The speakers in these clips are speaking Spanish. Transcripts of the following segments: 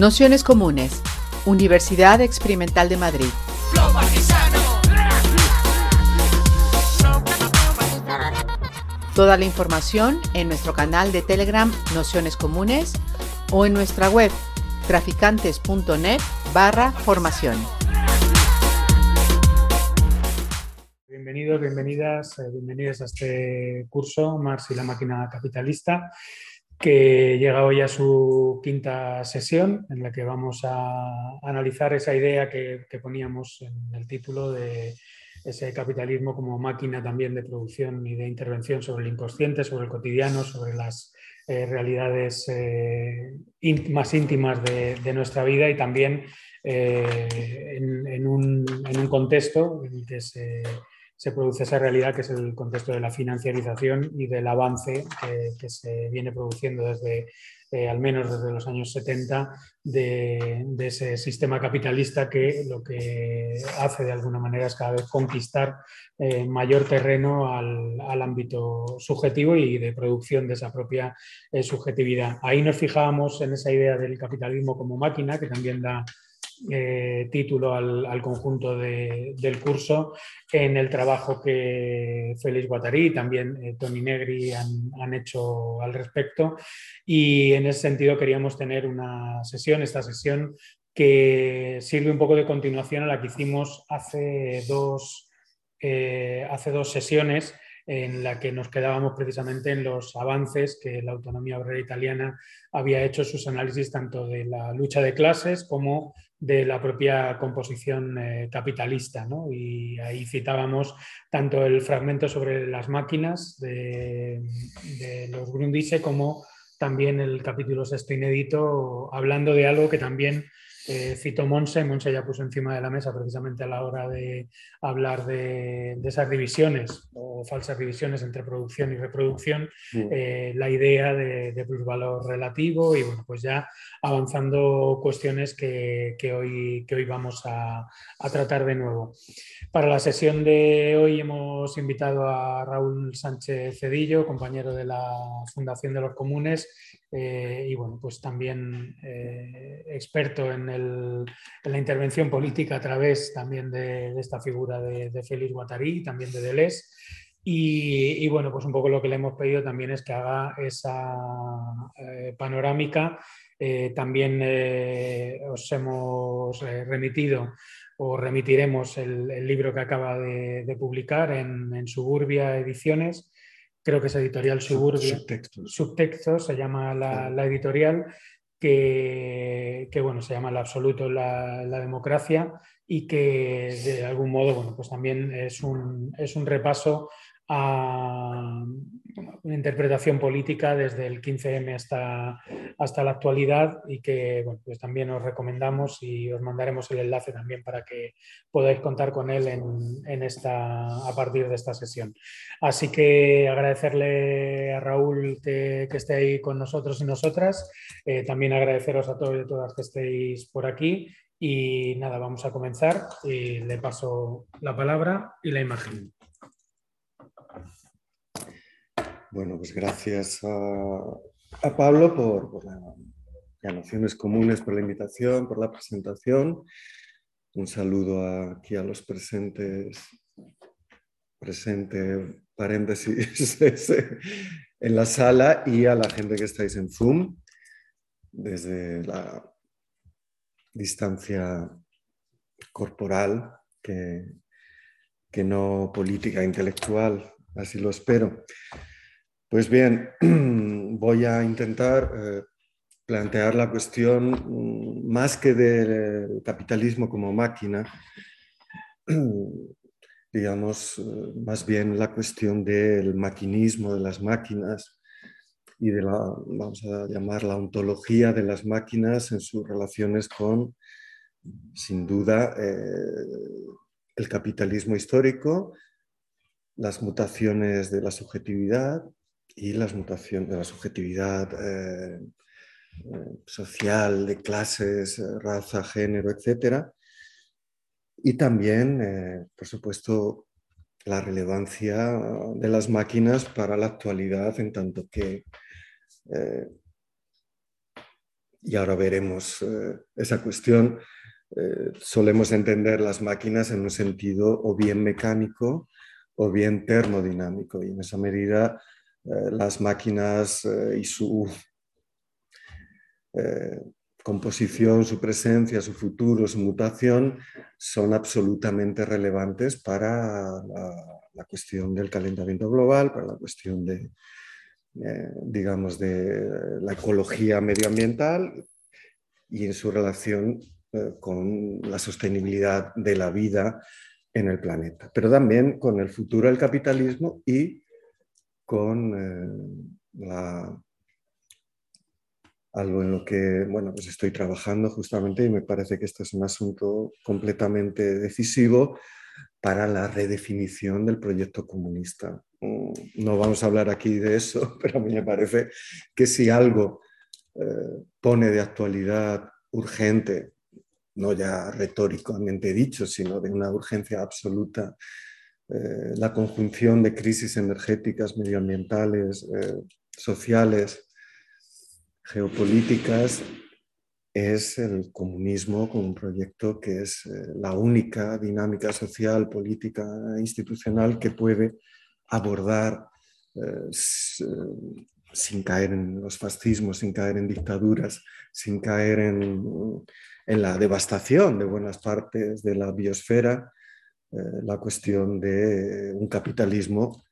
Nociones Comunes, Universidad Experimental de Madrid. Toda la información en nuestro canal de Telegram Nociones Comunes o en nuestra web traficantes.net barra formación. Bienvenidos, bienvenidas, eh, bienvenidos a este curso Marx y la máquina capitalista que llega hoy a su quinta sesión en la que vamos a analizar esa idea que, poníamos en el título de ese capitalismo como máquina también de producción y de intervención sobre el inconsciente, sobre el cotidiano, sobre las eh, realidades eh, más íntimas de, nuestra vida y también eh, en, un, en, un, contexto en el que se se produce esa realidad que es el contexto de la financiarización y del avance que, se viene produciendo desde, eh, al menos desde los años 70, de, ese sistema capitalista que lo que hace de alguna manera es cada vez conquistar eh, mayor terreno al, ámbito subjetivo y de producción de esa propia eh, subjetividad. Ahí nos fijábamos en esa idea del capitalismo como máquina, que también da eh, título al, conjunto del curso en el trabajo que Félix Guattari y también eh, Tony Negri han, hecho al respecto. Y en ese sentido queríamos tener una sesión, esta sesión que sirve un poco de continuación a la que hicimos hace dos, eh, hace dos sesiones en la que nos quedábamos precisamente en los avances que la autonomía obrera italiana había hecho sus análisis tanto de la lucha de clases como de la propia composición eh, capitalista. Y ahí citábamos tanto el fragmento sobre las máquinas de, los Grundise como también el capítulo sexto inédito, hablando de algo que también eh, cito Monse, Monse ya puso encima de la mesa precisamente a la hora de hablar de, esas divisiones o falsas divisiones entre producción y reproducción, eh, la idea de, de, plusvalor relativo y bueno, pues ya avanzando cuestiones que, hoy, que hoy vamos a, a, tratar de nuevo. Para la sesión de hoy hemos invitado a Raúl Sánchez Cedillo, compañero de la Fundación de los Comunes eh, y bueno, pues también eh, experto en, la intervención política a través también de, esta figura de, Félix Guattari, también de Deleuze. Y, bueno, pues un poco lo que le hemos pedido también es que haga esa eh, panorámica. también os hemos remitido o remitiremos el, libro que acaba de, publicar en, en Suburbia Ediciones, creo que es editorial Suburbia. Subtextos. Subtextos se llama la, editorial, que, bueno, se llama el absoluto la, la, democracia y que de algún modo, bueno, pues también es un, es un repaso a una interpretación política desde el 15M hasta, hasta la actualidad y que pues también os recomendamos y os mandaremos el enlace también para que podáis contar con él en, esta, a partir de esta sesión. Así que agradecerle a Raúl que, esté ahí con nosotros y nosotras, eh, también agradeceros a todos y todas que estéis por aquí y nada, vamos a comenzar y le paso la palabra y la imagen. Bueno, pues gracias a, Pablo por, las nociones comunes, por la invitación, por la presentación. Un saludo aquí a los presentes, presente paréntesis en la sala y a la gente que estáis en Zoom desde la distancia corporal que, que no política intelectual, así lo espero. Pues bien, voy a intentar eh, plantear la cuestión mm, más que del capitalismo como máquina, digamos, eh, más bien la cuestión del maquinismo de las máquinas y de la, vamos a llamar, la ontología de las máquinas en sus relaciones con, sin duda, eh, el capitalismo histórico, las mutaciones de la subjetividad, y las mutaciones de la subjetividad eh, eh, social, de clases, eh, raza, género, etc. Y también, por supuesto, la relevancia de las máquinas para la actualidad en tanto que y ahora veremos esa cuestión, solemos entender las máquinas en un sentido o bien mecánico o bien termodinámico, y en esa medida las máquinas y su composición, su presencia, su futuro, su mutación, son absolutamente relevantes para la, cuestión del calentamiento global, para la cuestión de, eh, digamos, de la ecología medioambiental y en su relación eh, con la sostenibilidad de la vida en el planeta, pero también con el futuro del capitalismo y con eh, algo en lo que bueno, pues estoy trabajando justamente y me parece que este es un asunto completamente decisivo para la redefinición del proyecto comunista. Mm, no vamos a hablar aquí de eso, pero a mí me parece que si algo eh, pone de actualidad urgente, no ya retóricamente dicho, sino de una urgencia absoluta, eh, la conjunción de crisis energéticas, medioambientales, eh, sociales, geopolíticas es el comunismo como un proyecto que es eh, la única dinámica social, política, institucional que puede abordar sin caer en los fascismos, sin caer en dictaduras, sin caer en, la devastación de buenas partes de la biosfera, la cuestión de un capitalismo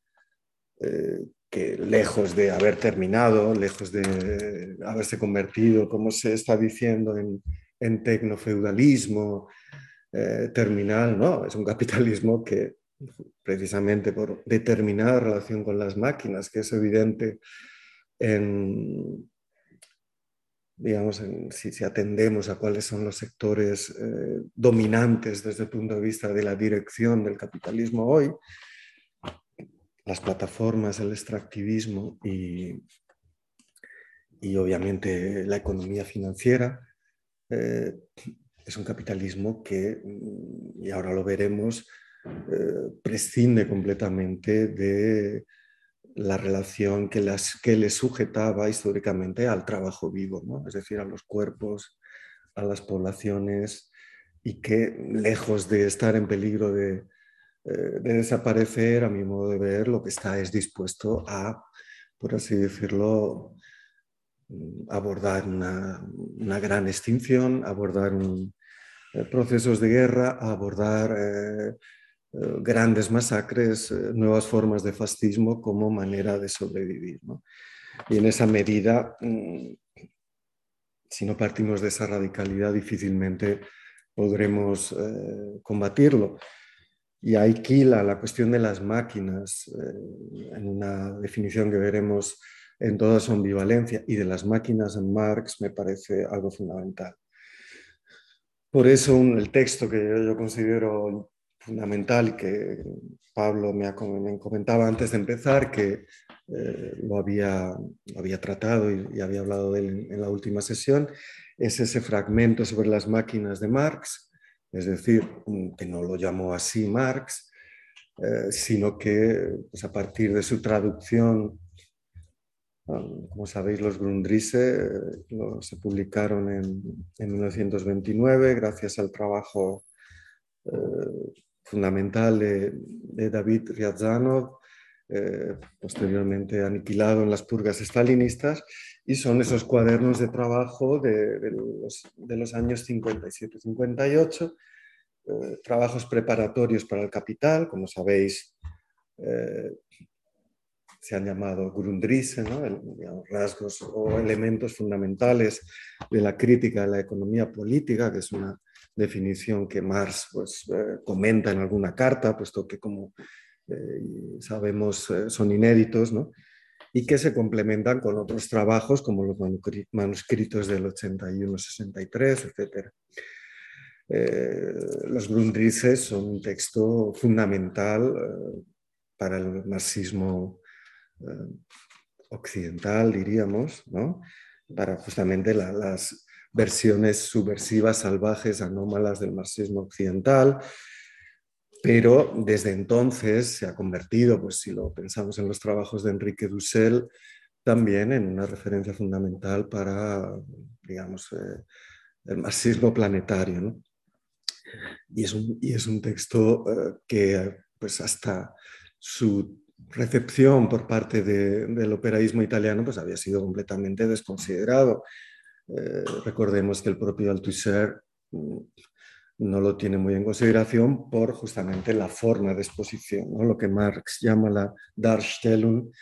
que lejos de haber terminado, lejos de haberse convertido, como se está diciendo, en, en tecnofeudalismo eh, terminal, no, es un capitalismo que precisamente por determinada relación con las máquinas, que es evidente en, digamos, si, atendemos a cuáles son los sectores eh, dominantes desde el punto de vista de la dirección del capitalismo hoy, las plataformas, el extractivismo y, y obviamente la economía financiera. Eh, es un capitalismo que, y ahora lo veremos, eh, prescinde completamente de la relación que, las, que le sujetaba históricamente al trabajo vivo, ¿no? es decir, a los cuerpos, a las poblaciones, y que lejos de estar en peligro de, eh, de desaparecer, a mi modo de ver, lo que está es dispuesto a, por así decirlo, mm, abordar una, gran extinción, abordar eh, procesos de guerra, abordar eh, grandes masacres, nuevas formas de fascismo como manera de sobrevivir. Y en esa medida, mm, si no partimos de esa radicalidad, difícilmente podremos combatirlo. Y aquí la, la cuestión de las máquinas, eh, en una definición que veremos en toda su ambivalencia, y de las máquinas en Marx me parece algo fundamental. Por eso el texto que yo, considero fundamental que Pablo me, comentaba antes de empezar, que eh, lo, había, había, tratado y, había hablado de él en la última sesión, es ese fragmento sobre las máquinas de Marx, es decir, mm, que no lo llamó así Marx, eh, sino que pues, a partir de su traducción, um, como sabéis, los Grundrisse eh, se publicaron en, 1929 gracias al trabajo fundamental de, David Ryazanov, posteriormente aniquilado en las purgas estalinistas, y son esos cuadernos de trabajo de, los, años 57-58, eh, trabajos preparatorios para el capital, como sabéis, eh, se han llamado Grundrisse, rasgos o elementos fundamentales de la crítica de la economía política, que es una definición que Marx pues, eh, comenta en alguna carta, puesto que como sabemos son inéditos, ¿no? y que se complementan con otros trabajos como los manuscritos del 81-63, etc. Eh, los Grundrisses son un texto fundamental eh, para el marxismo eh, occidental, diríamos, ¿no? para justamente las versiones subversivas, salvajes, anómalas del marxismo occidental, pero desde entonces se ha convertido, pues si lo pensamos en los trabajos de Enrique Dussel, también en una referencia fundamental para, digamos, eh, el marxismo planetario. Y, es un, y, es un, texto eh, que, pues hasta su recepción por parte del operaísmo italiano, pues había sido completamente desconsiderado. Eh, recordemos que el propio Althusser mm, no lo tiene muy en consideración por justamente la forma de exposición, lo que Marx llama la Darstellung,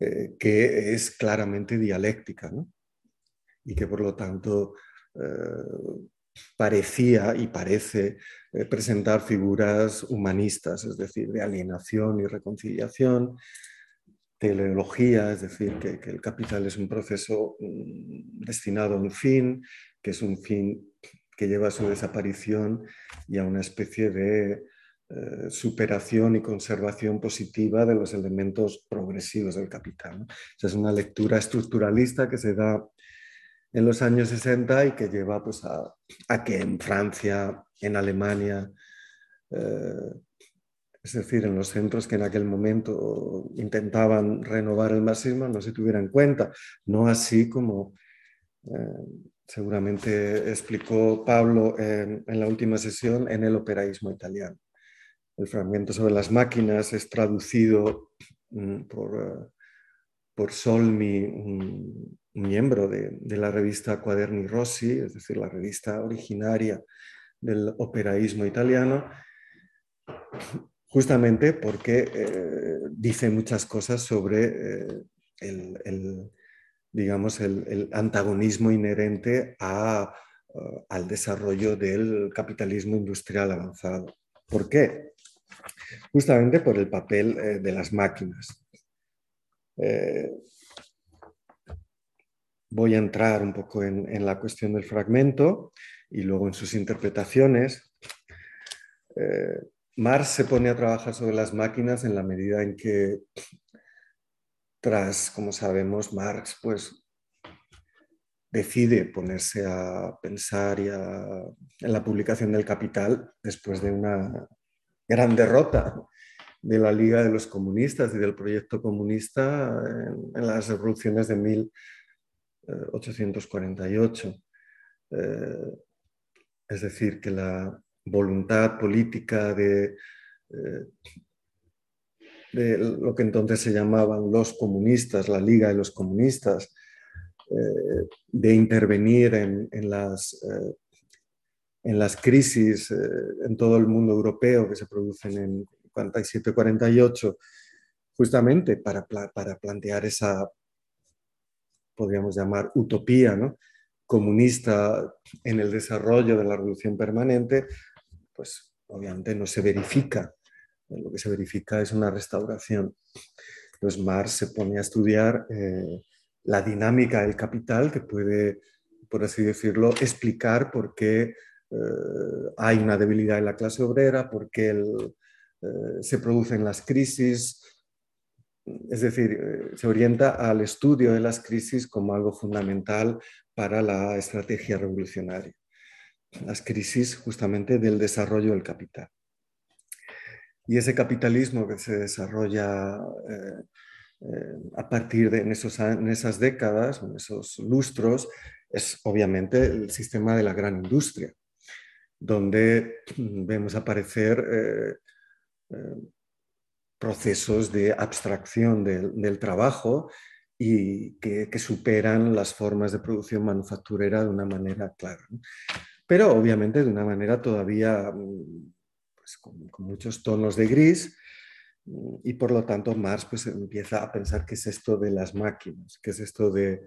eh, que es claramente dialéctica y que por lo tanto eh, parecía y parece presentar figuras humanistas, es decir, de alienación y reconciliación, teleología, es decir, que, el capital es un proceso mm, destinado a un fin, que es un fin que lleva a su desaparición y a una especie de eh, superación y conservación positiva de los elementos progresivos del capital. es una lectura estructuralista que se da en los años 60 y que lleva pues, a, que en Francia, en Alemania, eh, es decir, en los centros que en aquel momento intentaban renovar el marxismo, no se tuviera en cuenta, no así como eh, seguramente explicó Pablo en, la última sesión en el operaísmo italiano. El fragmento sobre las máquinas es traducido mm, por, eh, por Solmi, un, miembro de, la revista Quaderni Rossi, es decir, la revista originaria del operaísmo italiano, justamente porque eh, dice muchas cosas sobre eh, el, digamos, el, antagonismo inherente al desarrollo del capitalismo industrial avanzado. ¿Por qué? justamente por el papel eh, de las máquinas. Eh, voy a entrar un poco en, la cuestión del fragmento y luego en sus interpretaciones. Eh, Marx se pone a trabajar sobre las máquinas en la medida en que, tras, como sabemos, Marx pues, decide ponerse a pensar en la publicación del Capital después de una gran derrota de la Liga de los Comunistas y del proyecto comunista en, las revoluciones de 1848. Eh, es decir, que la voluntad política de, eh, de lo que entonces se llamaban los comunistas, la Liga de los Comunistas, eh, de intervenir en, en las en las crisis eh, en todo el mundo europeo que se producen en 47-48, justamente para, para, plantear esa, podríamos llamar, utopía ¿no? comunista en el desarrollo de la revolución permanente, pues obviamente no se verifica. Lo que se verifica es una restauración. Entonces Marx se pone a estudiar eh, la dinámica del capital que puede, por así decirlo, explicar por qué eh, hay una debilidad en la clase obrera, porque eh, se producen las crisis, es decir, se orienta al estudio de las crisis como algo fundamental para la estrategia revolucionaria. Las crisis justamente del desarrollo del capital. Y ese capitalismo que se desarrolla a partir de en, en esas décadas, en esos lustros, es obviamente el sistema de la gran industria donde vemos aparecer eh, eh, procesos de abstracción del, trabajo y que, superan las formas de producción manufacturera de una manera clara. Pero obviamente de una manera todavía mm, pues, con, muchos tonos de gris y por lo tanto Marx pues, empieza a pensar qué es esto de las máquinas, qué es esto de,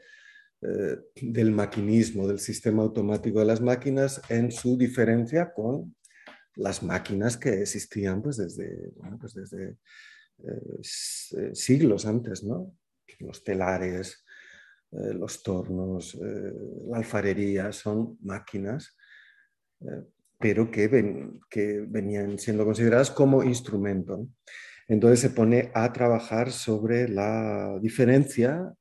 eh, del maquinismo, del sistema automático de las máquinas en su diferencia con las máquinas que existían pues desde, pues desde eh, eh, siglos antes, ¿no? Los telares, los tornos, la alfarería, son máquinas, pero que, ven, que, venían siendo consideradas como instrumento. Entonces se pone a trabajar sobre la diferencia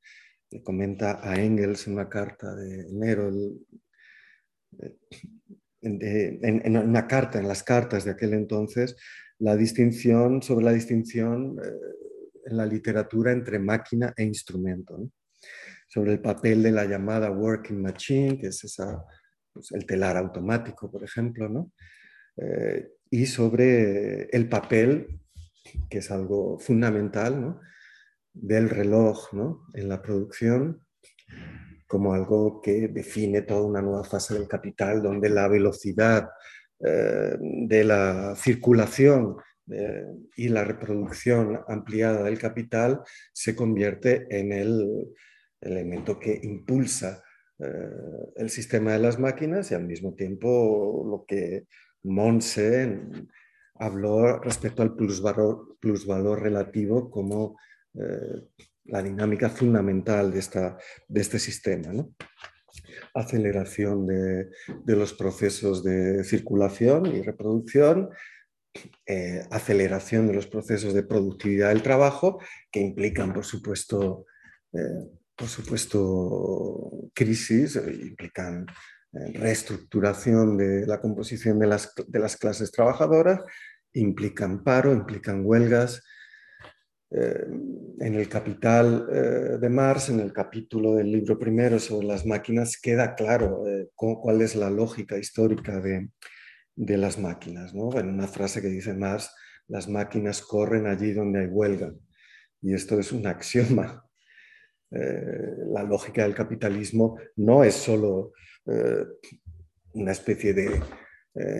comenta a Engels en una carta de enero, en, una carta, en las cartas de aquel entonces, la distinción, sobre la distinción eh, en la literatura entre máquina e instrumento, sobre el papel de la llamada working machine, que es esa, pues, el telar automático, por ejemplo, ¿no? Eh, y sobre el papel, que es algo fundamental, ¿no? del reloj ¿no? en la producción como algo que define toda una nueva fase del capital, donde la velocidad eh, de la circulación eh, y la reproducción ampliada del capital se convierte en el elemento que impulsa eh, el sistema de las máquinas y al mismo tiempo lo que Monse habló respecto al plusvalor, plusvalor relativo como la dinámica fundamental de, esta, de este sistema. Aceleración de, los procesos de circulación y reproducción, eh, aceleración de los procesos de productividad del trabajo, que implican, por supuesto, eh, por supuesto crisis, eh, implican reestructuración de la composición de las, de las clases trabajadoras, implican paro, implican huelgas, eh, en el Capital eh, de Marx, en el capítulo del libro primero sobre las máquinas, queda claro eh, cuál es la lógica histórica de, las máquinas. En una frase que dice Marx, las máquinas corren allí donde hay huelga. Y esto es un axioma. La lógica del capitalismo no es solo una especie de,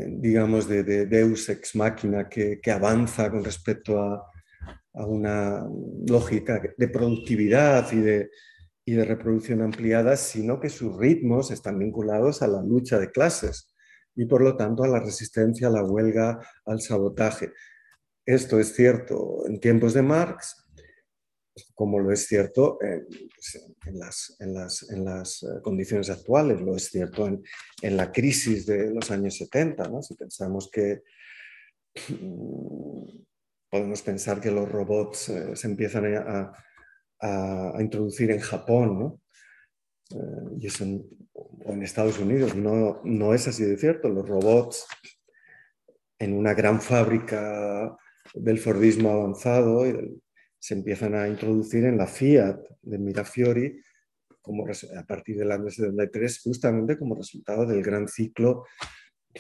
digamos, de, deus ex máquina que avanza con respecto a, a una lógica de productividad y de, y de reproducción ampliada, sino que sus ritmos están vinculados a la lucha de clases y por lo tanto a la resistencia a la huelga, al sabotaje. Esto es cierto en tiempos de Marx, como lo es cierto en, las, en, las, en las, eh, condiciones actuales, lo es cierto en, la crisis de los años 70. ¿no? Si pensamos que podemos pensar que los robots eh, se empiezan a, introducir en Japón, ¿no? Eh, y o en Estados Unidos. No, no es así de cierto. Los robots en una gran fábrica del Fordismo avanzado se empiezan a introducir en la Fiat de Mirafiori como, a partir del año 73, justamente como resultado del gran ciclo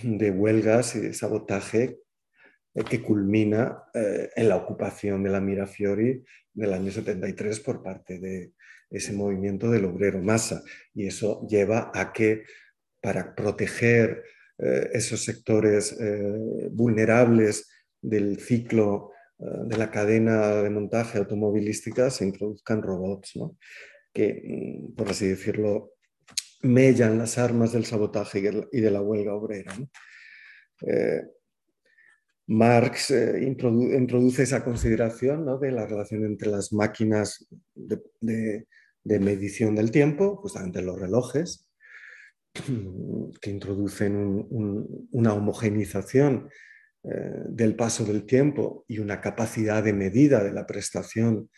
de huelgas y de sabotaje eh, que culmina eh, en la ocupación de la Mirafiori del año 73 por parte de ese movimiento del obrero masa. Y eso lleva a que para proteger eh, esos sectores vulnerables del ciclo de la cadena de montaje automovilística se introduzcan robots, que, mm, por así decirlo, mellan las armas del sabotaje y de la huelga obrera. Marx eh, introduce esa consideración de la relación entre las máquinas de, medición del tiempo, justamente los relojes, que introducen una homogenización eh, del paso del tiempo y una capacidad de medida de la prestación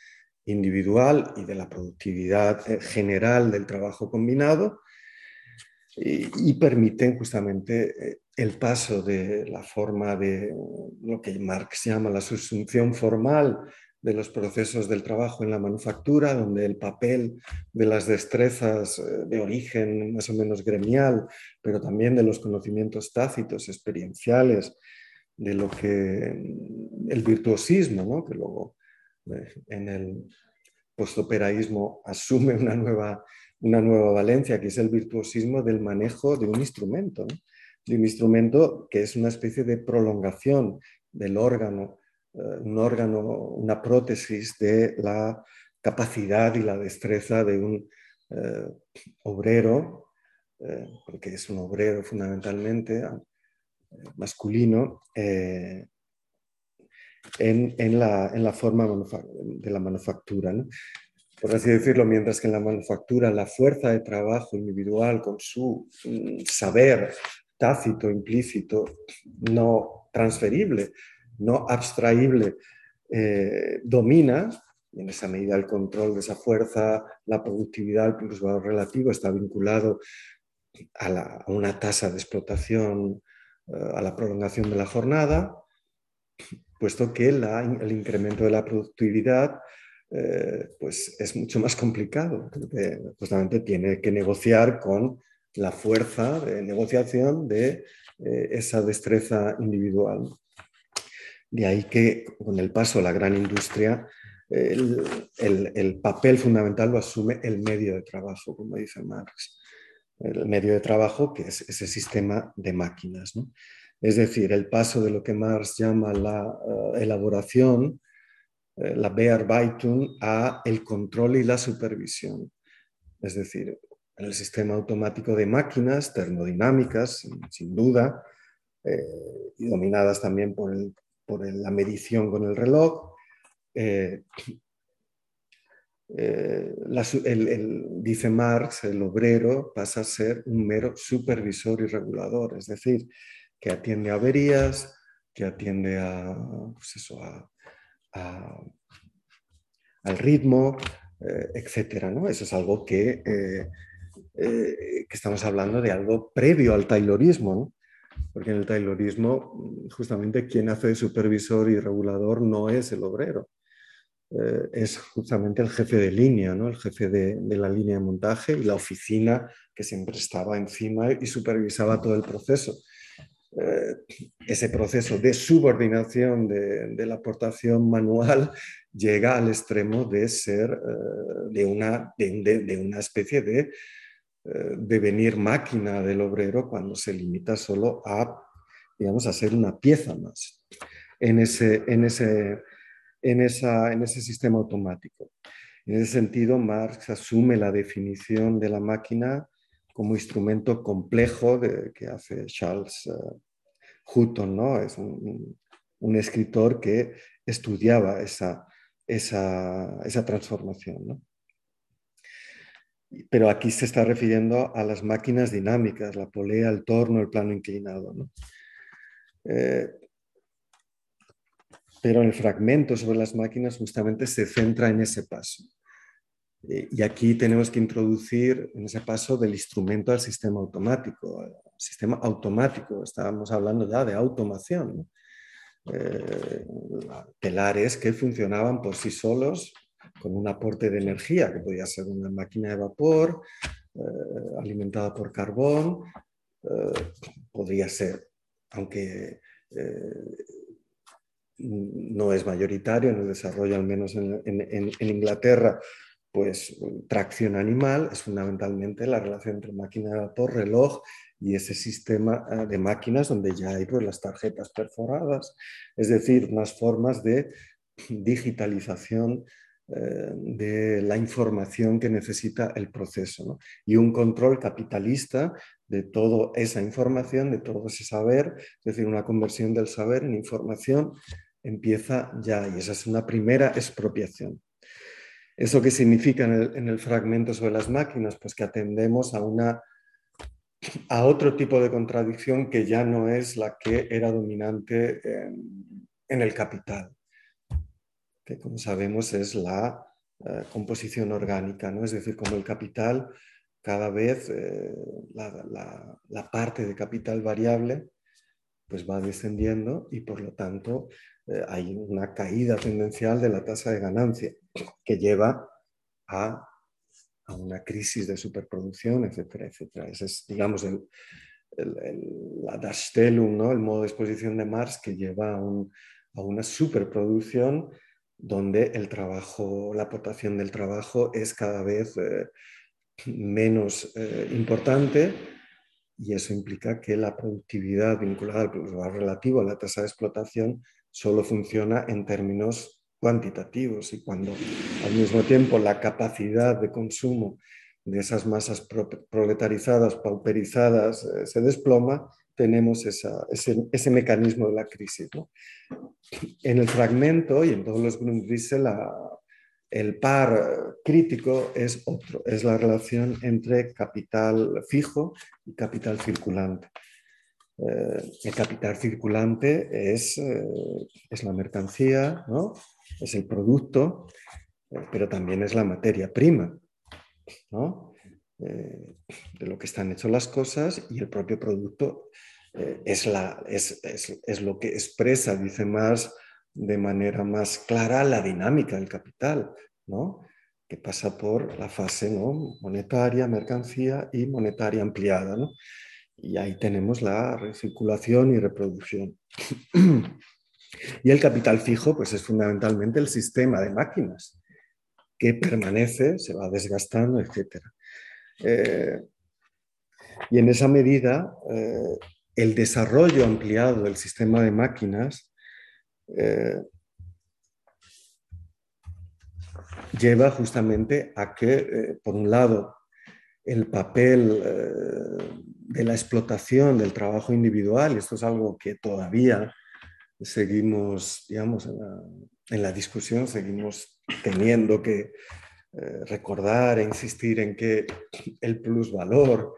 individual y de la productividad eh, general del trabajo combinado, y, permiten justamente el paso de la forma de lo que Marx llama la subsunción formal de los procesos del trabajo en la manufactura, donde el papel de las destrezas eh, de origen más o menos gremial, pero también de los conocimientos tácitos, experienciales, de lo que el virtuosismo, que luego eh, en el postoperaísmo asume una nueva, una nueva valencia, que es el virtuosismo del manejo de un instrumento de un instrumento que es una especie de prolongación del órgano, eh, un órgano, una prótesis de la capacidad y la destreza de un eh, obrero, porque es un obrero fundamentalmente masculino, en, la, forma de la manufactura. por así decirlo, mientras que en la manufactura la fuerza de trabajo individual con su mm, saber tácito, implícito, no transferible, no abstraíble, eh, domina, y en esa medida el control de esa fuerza, la productividad, el plusvalor relativo está vinculado a, una tasa de explotación, eh, a la prolongación de la jornada, puesto que el incremento de la productividad pues es mucho más complicado, justamente tiene que negociar con la fuerza de negociación de esa destreza individual. De ahí que con el paso a la gran industria, el, papel fundamental lo asume el medio de trabajo, como dice Marx. El medio de trabajo que es ese sistema de máquinas. Es decir, el paso de lo que Marx llama la eh, elaboración, eh, la Bearbeitung, a el control y la supervisión. Es decir, el sistema automático de máquinas termodinámicas, sin, duda, eh, y dominadas también por el por la medición con el reloj. Eh, dice Marx, el obrero pasa a ser un mero supervisor y regulador, es decir, que atiende a averías, que atiende a, pues al ritmo, eh, etcétera. Eso es algo que, que, estamos hablando de algo previo al taylorismo. porque en el taylorismo justamente quien hace de supervisor y regulador no es el obrero, eh, es justamente el jefe de línea, ¿no? el jefe de, la línea de montaje y la oficina que siempre estaba encima y supervisaba todo el proceso. Eh, ese proceso de subordinación de, la aportación manual llega al extremo de ser eh, de, una, de, una especie de devenir máquina del obrero cuando se limita solo a, digamos, a ser una pieza más en ese, en ese, en esa, en ese sistema automático. En ese sentido, Marx asume la definición de la máquina como instrumento complejo de, que hace Charles uh, Hutton, ¿no? Es un, un, escritor que estudiaba esa, esa, esa transformación. ¿no? pero aquí se está refiriendo a las máquinas dinámicas, la polea, el torno, el plano inclinado. Eh, pero el fragmento sobre las máquinas justamente se centra en ese paso. Eh, y aquí tenemos que introducir en ese paso del instrumento al sistema automático. sistema automático, estábamos hablando ya de automación. Eh, telares que funcionaban por sí solos con un aporte de energía, que podía ser una máquina de vapor eh, alimentada por carbón, eh, podría ser, aunque no es mayoritario en el desarrollo, al menos en, Inglaterra, pues tracción animal es fundamentalmente la relación entre máquina de reloj y ese sistema de máquinas donde ya hay pues, las tarjetas perforadas, es decir, unas formas de digitalización eh, de la información que necesita el proceso y un control capitalista de toda esa información, de todo ese saber, es decir, una conversión del saber en información empieza ya y esa es una primera expropiación. ¿Eso qué significa en el, fragmento sobre las máquinas? Pues que atendemos a, una, a otro tipo de contradicción que ya no es la que era dominante en el capital que como sabemos es la eh, composición orgánica, ¿no? es decir, como el capital cada vez eh, la, parte de capital variable pues va descendiendo y por lo tanto eh, hay una caída tendencial de la tasa de ganancia que lleva a, una crisis de superproducción, etcétera, etcétera. Ese es, digamos, el, la Darstellung, ¿no? el modo de exposición de Marx que lleva a, una superproducción donde el trabajo, la aportación del trabajo es cada vez eh, menos eh, importante y eso implica que la productividad vinculada al relativo a la tasa de explotación solo funciona en términos cuantitativos y cuando al mismo tiempo la capacidad de consumo de esas masas proletarizadas, pauperizadas, eh, se desploma, tenemos ese, mecanismo de la crisis. En el fragmento y en todos los Grundrisse, el par crítico es otro, es la relación entre capital fijo y capital circulante. Eh, el capital circulante es, eh, es la mercancía, ¿no? es el producto, eh, pero también es la materia prima. ¿no? de lo que están hechas las cosas y el propio producto eh, es, la, es, es, lo que expresa, dice más de manera más clara, la dinámica del capital. ¿no? que pasa por la fase monetaria, mercancía y monetaria ampliada. ¿no? Y ahí tenemos la recirculación y reproducción. y el capital fijo pues es fundamentalmente el sistema de máquinas que permanece, se va desgastando, etc. Eh, y en esa medida, eh, el desarrollo ampliado del sistema de máquinas eh, lleva justamente a que, por un lado, el papel de la explotación del trabajo individual, esto es algo que todavía seguimos, digamos, en la, discusión, seguimos teniendo que eh, recordar e insistir en que el plusvalor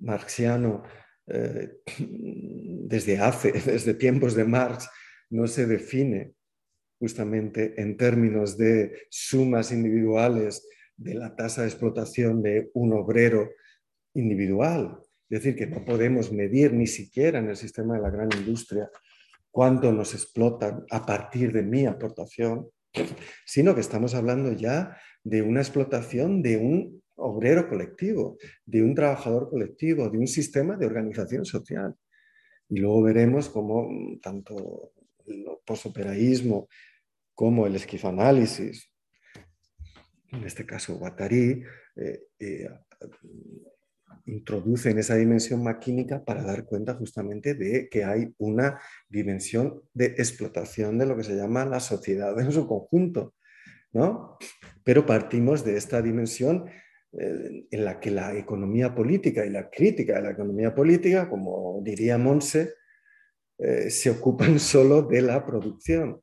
marxiano eh, desde hace, desde tiempos de Marx, no se define justamente en términos de sumas individuales de la tasa de explotación de un obrero individual. Es decir, que no podemos medir ni siquiera en el sistema de la gran industria cuánto nos explotan a partir de mi aportación, sino que estamos hablando ya de una explotación de un obrero colectivo, de un trabajador colectivo, de un sistema de organización social. Y luego veremos cómo mm, tanto el posoperaísmo como el esquizoanálisis, en este caso Guattari, eh, eh, introducen esa dimensión maquínica para dar cuenta justamente de que hay una dimensión de explotación de lo que se llama la sociedad en su conjunto. ¿no? Pero partimos de esta dimensión eh, en la que la economía política y la crítica de la economía política, como diría Monse, eh, se ocupan solo de la producción,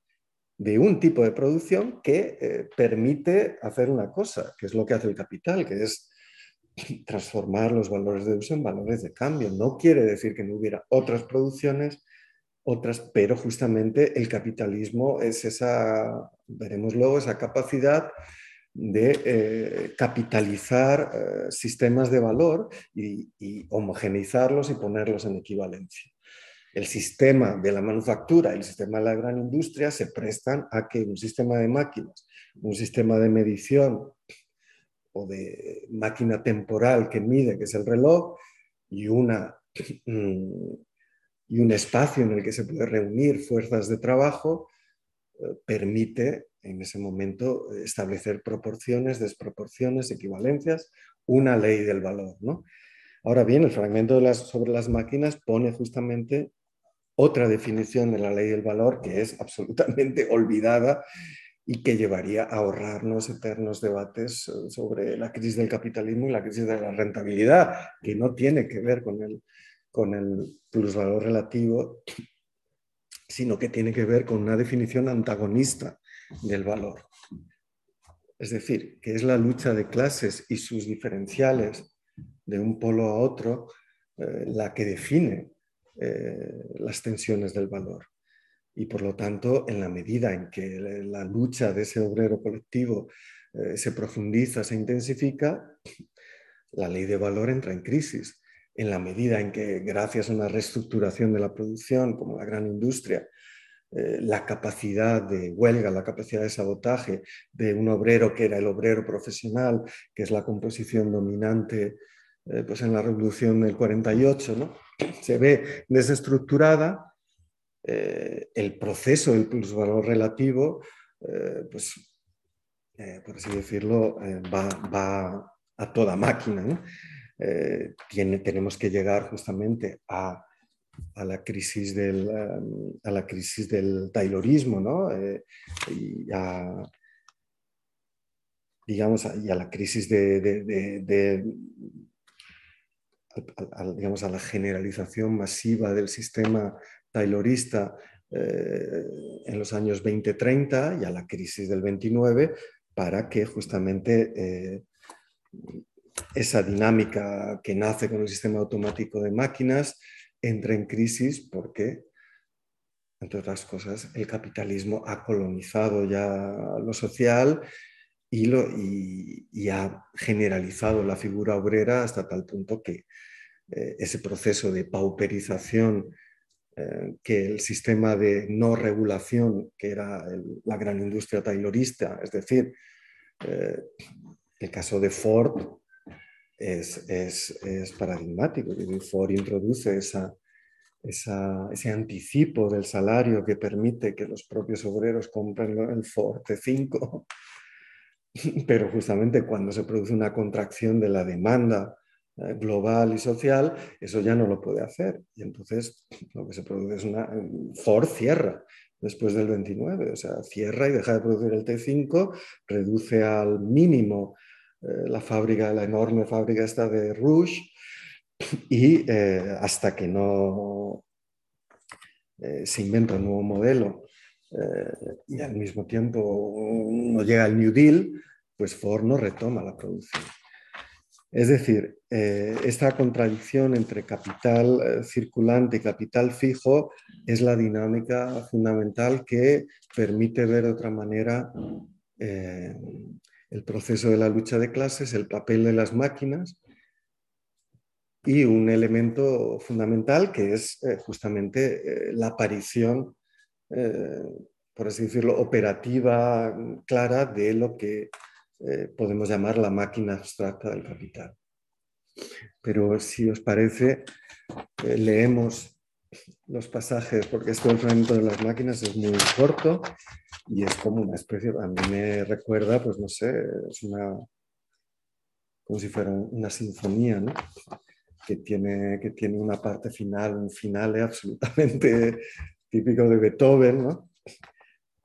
de un tipo de producción que eh, permite hacer una cosa, que es lo que hace el capital, que es transformar los valores de uso en valores de cambio. No quiere decir que no hubiera otras producciones, otras, pero justamente el capitalismo es esa, veremos luego, esa capacidad de eh, capitalizar eh, sistemas de valor y, y, homogeneizarlos y ponerlos en equivalencia. El sistema de la manufactura y el sistema de la gran industria se prestan a que un sistema de máquinas, un sistema de medición o de máquina temporal que mide, que es el reloj, y, una, y un espacio en el que se puede reunir fuerzas de trabajo, eh, permite en ese momento establecer proporciones, desproporciones, equivalencias, una ley del valor. ¿no? Ahora bien, el fragmento sobre las máquinas pone justamente otra definición de la ley del valor que es absolutamente olvidada y que llevaría a ahorrarnos eternos debates eh, sobre la crisis del capitalismo y la crisis de la rentabilidad, que no tiene que ver con el, con el plusvalor relativo, sino que tiene que ver con una definición antagonista del valor. Es decir, que es la lucha de clases y sus diferenciales de un polo a otro eh, la que define eh, las tensiones del valor y por lo tanto, en la medida en que la lucha de ese obrero colectivo eh, se profundiza, se intensifica, la ley de valor entra en crisis. En la medida en que, gracias a una reestructuración de la producción, como la gran industria, eh, la capacidad de huelga, la capacidad de sabotaje de un obrero que era el obrero profesional, que es la composición dominante eh, pues en la revolución del 48, ¿no? se ve desestructurada eh, el proceso del plusvalor relativo, eh, pues, eh, por así decirlo, va, a toda máquina. Tenemos que llegar justamente a, la crisis del, a la crisis del taylorismo, ¿no? y a, digamos, y a la crisis de, digamos, a la generalización masiva del sistema taylorista eh, en los años 20-30 y a la crisis del 29 para que justamente eh, esa dinámica que nace con el sistema automático de máquinas entre en crisis porque, entre otras cosas, el capitalismo ha colonizado ya lo social y, lo, y, ha generalizado la figura obrera hasta tal punto que eh, ese proceso de pauperización eh, que el sistema de no regulación, que era la gran industria taylorista, es decir, Eh, el caso de Ford es, paradigmático. Ford introduce ese anticipo del salario que permite que los propios obreros compren el Ford T5, pero justamente cuando se produce una contracción de la demanda global y social, eso ya no lo puede hacer. Y entonces lo que se produce es una... Ford cierra después del 29, o sea, cierra y deja de producir el T5, reduce al mínimo eh, la fábrica, la enorme fábrica esta de Rouge, y eh, hasta que no se inventa un nuevo modelo y al mismo tiempo no llega el New Deal, pues Ford no retoma la producción. Es decir, eh, esta contradicción entre capital eh, circulante y capital fijo es la dinámica fundamental que permite ver de otra manera eh, el proceso de la lucha de clases, el papel de las máquinas y un elemento fundamental que es justamente la aparición, por así decirlo, operativa clara de lo que eh, podemos llamar la máquina abstracta del capital. Pero si os parece, eh, leemos los pasajes, porque este fragmento de las máquinas es muy corto y es como una especie, a mí me recuerda, pues no sé, es una, como si fuera una sinfonía, ¿no? que, tiene, que tiene una parte final, un final absolutamente típico de Beethoven, ¿no?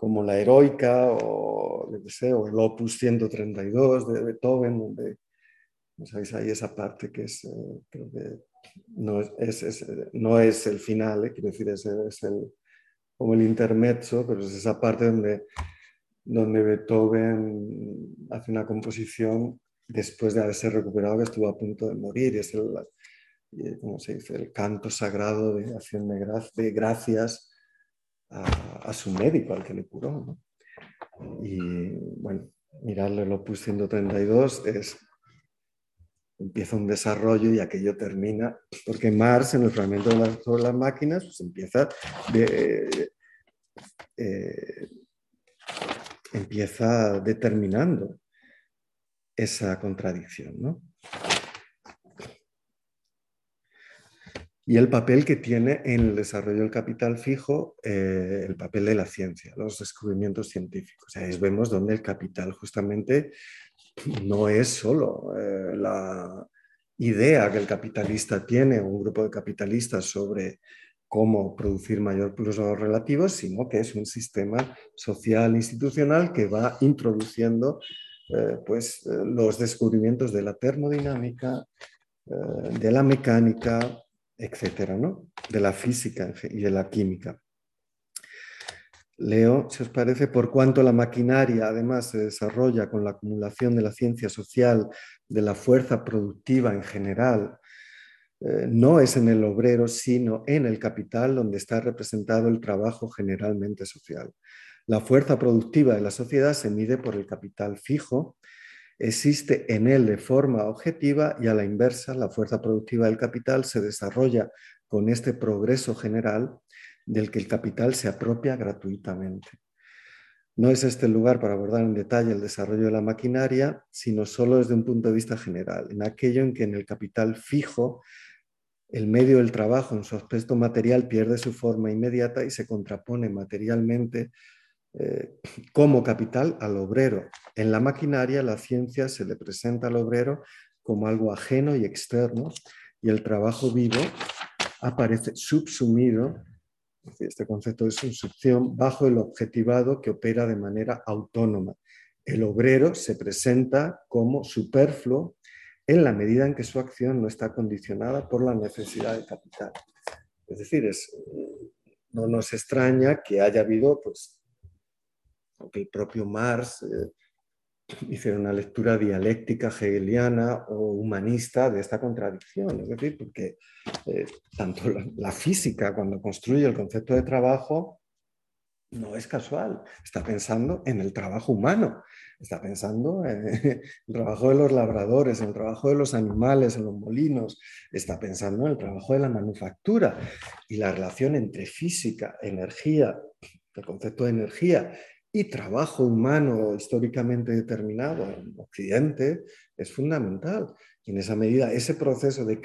Como la heroica o, el opus 132 de Beethoven, donde sabéis ahí esa parte que es, eh, no, es, no es el final, eh, quiero decir, es, es, el, como el intermezzo, pero es esa parte donde, donde Beethoven hace una composición después de haberse recuperado que estuvo a punto de morir, es el, ¿cómo se dice? el canto sagrado de acción de gracias a, su médico, al que le curó. Y bueno, mirarle el opus 132 es empieza un desarrollo y aquello termina, porque Marx en el fragmento de las, sobre las máquinas pues empieza, eh, empieza determinando esa contradicción. ¿no? Y el papel que tiene en el desarrollo del capital fijo eh, el papel de la ciencia, los descubrimientos científicos. Ahí vemos donde el capital justamente no es solo eh, la idea que el capitalista tiene, un grupo de capitalistas sobre cómo producir mayor plusvalor relativo, sino que es un sistema social institucional que va introduciendo eh, pues, los descubrimientos de la termodinámica, de la mecánica, etcétera, ¿no? de la física y de la química. Leo, si os parece, por cuanto la maquinaria además se desarrolla con la acumulación de la ciencia social, de la fuerza productiva en general, eh, no es en el obrero, sino en el capital donde está representado el trabajo generalmente social. La fuerza productiva de la sociedad se mide por el capital fijo, existe en él de forma objetiva y a la inversa, la fuerza productiva del capital se desarrolla con este progreso general del que el capital se apropia gratuitamente. No es este el lugar para abordar en detalle el desarrollo de la maquinaria, sino solo desde un punto de vista general, en aquello en que en el capital fijo el medio del trabajo en su aspecto material pierde su forma inmediata y se contrapone materialmente eh, como capital al obrero. En la maquinaria, la ciencia se le presenta al obrero como algo ajeno y externo y el trabajo vivo aparece subsumido, este concepto de subsumpción, bajo el objetivado que opera de manera autónoma. El obrero se presenta como superfluo en la medida en que su acción no está condicionada por la necesidad de capital. Es decir, no nos extraña que haya habido pues, que el propio Marx eh, una lectura dialéctica hegeliana o humanista de esta contradicción. Es decir, porque eh, tanto la, física cuando construye el concepto de trabajo no es casual, está pensando en el trabajo humano, está pensando en el trabajo de los labradores, en el trabajo de los animales, en los molinos, está pensando en el trabajo de la manufactura y la relación entre física, energía, el concepto de energía y trabajo humano históricamente determinado en Occidente es fundamental. Y en esa medida, ese proceso de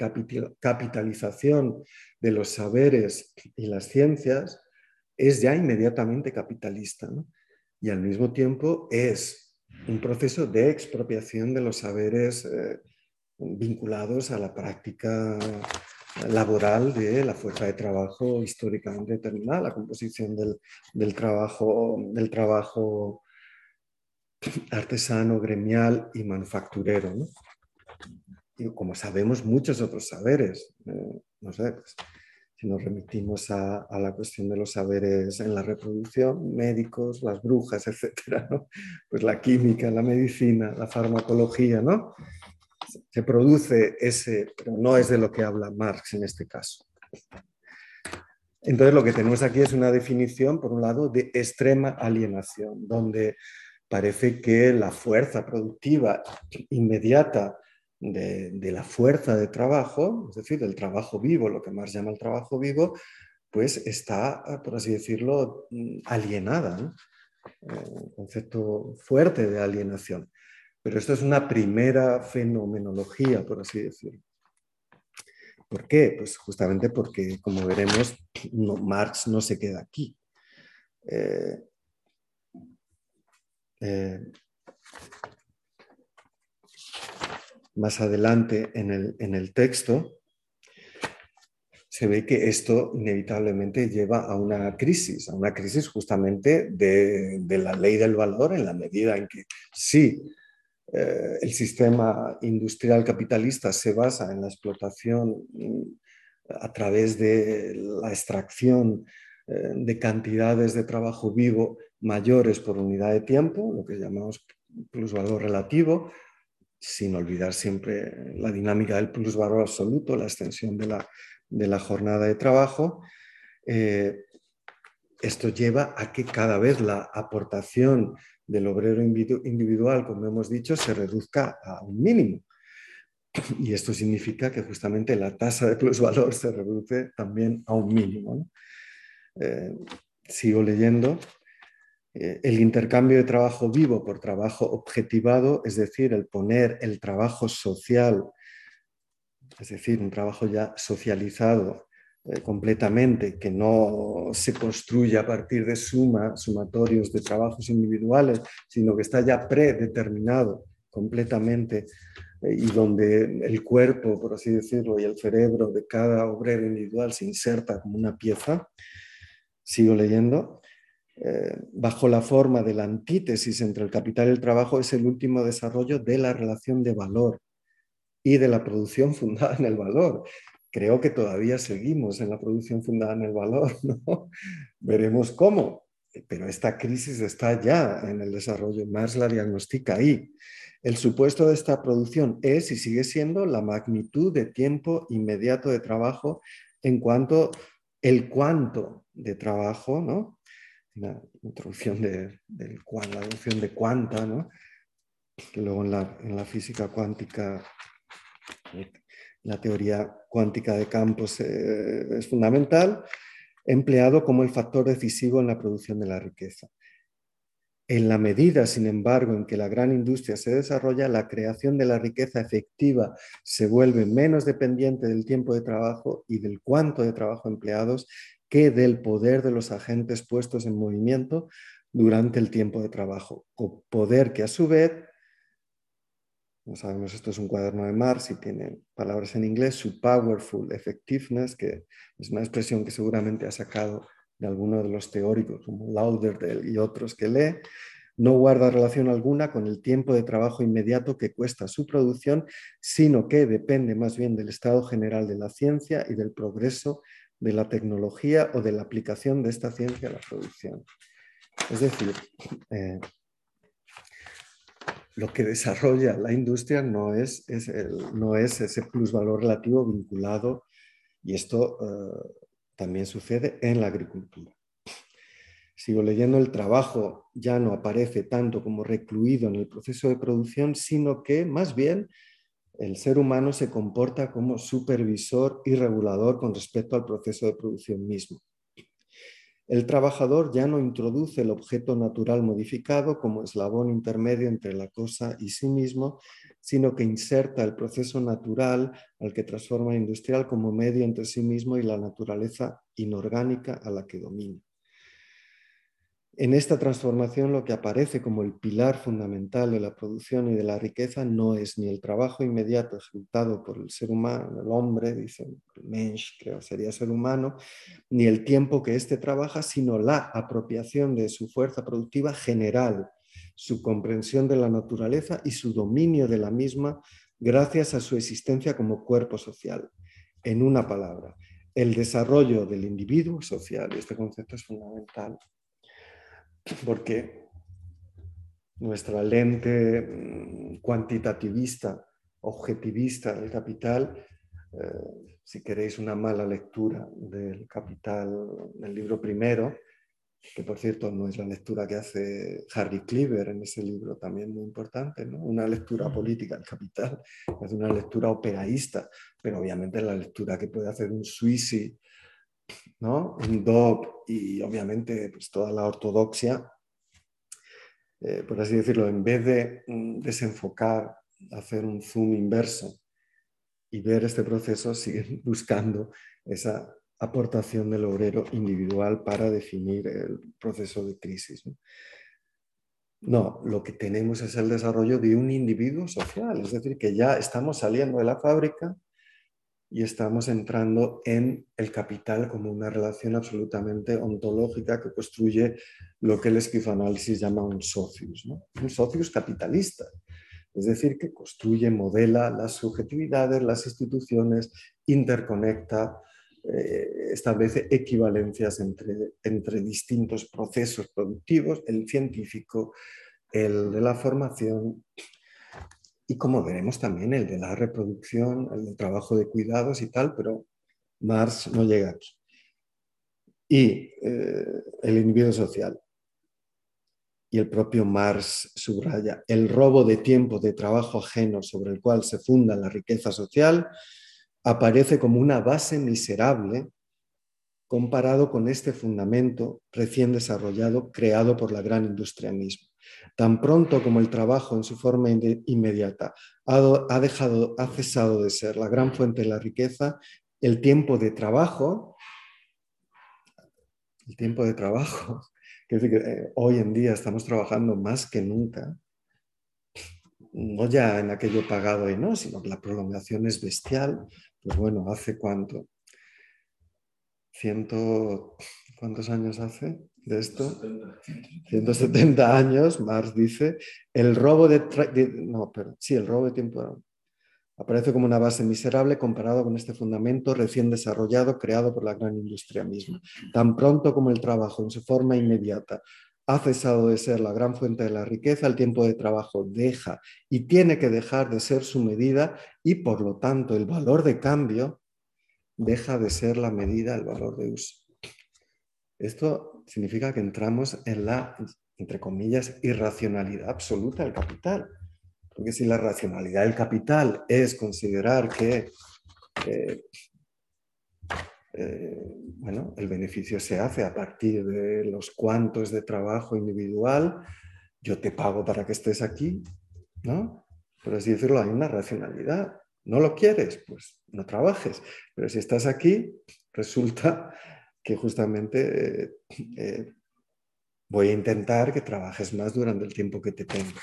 capitalización de los saberes y las ciencias es ya inmediatamente capitalista. Y al mismo tiempo es un proceso de expropiación de los saberes eh, vinculados a la práctica laboral de la fuerza de trabajo históricamente determinada, la composición del, trabajo, del trabajo artesano, gremial y manufacturero. Y como sabemos, muchos otros saberes. Eh, no sé, pues, si nos remitimos a, la cuestión de los saberes en la reproducción, médicos, las brujas, etcétera, pues la química, la medicina, la farmacología, ¿no? Se produce ese, pero no es de lo que habla Marx en este caso. Entonces lo que tenemos aquí es una definición, por un lado, de extrema alienación, donde parece que la fuerza productiva inmediata de, la fuerza de trabajo, es decir, del trabajo vivo, lo que Marx llama el trabajo vivo, pues está, por así decirlo, alienada. Un concepto fuerte de alienación. Pero esto es una primera fenomenología, por así decirlo. ¿Por qué? Pues justamente porque, como veremos, Marx no se queda aquí. Eh, eh, más adelante en el, texto se ve que esto inevitablemente lleva a una crisis, a una crisis justamente de, de la ley del valor en la medida en que sí, eh, el sistema industrial capitalista se basa en la explotación mm, a través de la extracción eh, de cantidades de trabajo vivo mayores por unidad de tiempo, lo que llamamos plusvalor relativo, sin olvidar siempre la dinámica del plusvalor absoluto, la extensión de la, jornada de trabajo. Eh, esto lleva a que cada vez la aportación del obrero individual, como hemos dicho, se reduzca a un mínimo. Y esto significa que justamente la tasa de plusvalor se reduce también a un mínimo. Eh, sigo leyendo. Eh, el intercambio de trabajo vivo por trabajo objetivado, es decir, el poner el trabajo social, es decir, un trabajo ya socializado eh, completamente, que no se construye a partir de suma, sumatorios de trabajos individuales, sino que está ya predeterminado completamente eh, y donde el cuerpo, por así decirlo, y el cerebro de cada obrero individual se inserta como una pieza. Sigo leyendo. Eh, bajo la forma de la antítesis entre el capital y el trabajo es el último desarrollo de la relación de valor y de la producción fundada en el valor creo que todavía seguimos en la producción fundada en el valor, ¿no? Veremos cómo, pero esta crisis está ya en el desarrollo, Marx la diagnostica ahí. El supuesto de esta producción es y sigue siendo la magnitud de tiempo inmediato de trabajo en cuanto el cuánto de trabajo, ¿no? La introducción de, del, la noción de cuanta, ¿no? Luego en la, en la física cuántica la teoría cuántica de campos eh, es fundamental, empleado como el factor decisivo en la producción de la riqueza. En la medida, sin embargo, en que la gran industria se desarrolla, la creación de la riqueza efectiva se vuelve menos dependiente del tiempo de trabajo y del cuánto de trabajo empleados que del poder de los agentes puestos en movimiento durante el tiempo de trabajo, poder que a su vez no sabemos, esto es un cuaderno de Marx y tiene palabras en inglés, su powerful effectiveness, que es una expresión que seguramente ha sacado de alguno de los teóricos como Lauderdale y otros que lee, no guarda relación alguna con el tiempo de trabajo inmediato que cuesta su producción, sino que depende más bien del estado general de la ciencia y del progreso de la tecnología o de la aplicación de esta ciencia a la producción. Es decir, eh, lo que desarrolla la industria no es, no es ese plusvalor relativo vinculado y esto eh, también sucede en la agricultura. Sigo leyendo, el trabajo ya no aparece tanto como recluido en el proceso de producción, sino que más bien el ser humano se comporta como supervisor y regulador con respecto al proceso de producción mismo. El trabajador ya no introduce el objeto natural modificado como eslabón intermedio entre la cosa y sí mismo, sino que inserta el proceso natural al que transforma industrial como medio entre sí mismo y la naturaleza inorgánica a la que domina. En esta transformación lo que aparece como el pilar fundamental de la producción y de la riqueza no es ni el trabajo inmediato ejecutado por el ser humano, el hombre, dice el mensch, creo sería ser humano, ni el tiempo que éste trabaja, sino la apropiación de su fuerza productiva general, su comprensión de la naturaleza y su dominio de la misma gracias a su existencia como cuerpo social. En una palabra, el desarrollo del individuo social, y este concepto es fundamental, porque nuestra lente mm, cuantitativista, objetivista del capital, eh, si queréis una mala lectura del capital, del libro primero, que por cierto no es la lectura que hace Harry Cleaver en ese libro también muy importante, ¿no? una lectura política del capital, es una lectura operaísta, pero obviamente es la lectura que puede hacer un Suisi ¿no? un DOP y obviamente pues, toda la ortodoxia, eh, por así decirlo, en vez de mm, desenfocar, hacer un zoom inverso y ver este proceso, siguen buscando esa aportación del obrero individual para definir el proceso de crisis. ¿no? lo que tenemos es el desarrollo de un individuo social, es decir, que ya estamos saliendo de la fábrica y estamos entrando en el capital como una relación absolutamente ontológica que construye lo que el esquizoanálisis llama un socius, un socius capitalista. Es decir, que construye, modela las subjetividades, las instituciones, interconecta, eh, establece equivalencias entre, entre distintos procesos productivos, el científico, el de la formación, y como veremos también el de la reproducción, el del trabajo de cuidados y tal, pero Marx no llega aquí. Y eh, el individuo social. Y el propio Marx subraya el robo de tiempo de trabajo ajeno sobre el cual se funda la riqueza social aparece como una base miserable comparado con este fundamento recién desarrollado creado por la gran industria misma. Tan pronto como el trabajo en su forma inmediata ha, dejado, ha cesado de ser la gran fuente de la riqueza, el tiempo de trabajo, el tiempo de trabajo, que, eh, hoy en día estamos trabajando más que nunca, no ya en aquello pagado y no, sino que la prolongación es bestial, pues bueno, ¿hace cuánto? Ciento, ¿Cuántos años hace? de esto, 170 años, Marx dice, el robo de, no, pero sí, el robo de tiempo aparece como una base miserable comparado con este fundamento recién desarrollado, creado por la gran industria misma. Tan pronto como el trabajo en su forma inmediata ha cesado de ser la gran fuente de la riqueza, el tiempo de trabajo deja y tiene que dejar de ser su medida y por lo tanto el valor de cambio deja de ser la medida, el valor de uso. Esto significa que entramos en la, entre comillas, irracionalidad absoluta del capital. Porque si la racionalidad del capital es considerar que eh, eh, bueno, el beneficio se hace a partir de los cuantos de trabajo individual, yo te pago para que estés aquí, ¿no? Por así decirlo, hay una racionalidad. ¿No lo quieres? Pues no trabajes. Pero si estás aquí, resulta que justamente eh, eh, voy a intentar que trabajes más durante el tiempo que te tengo.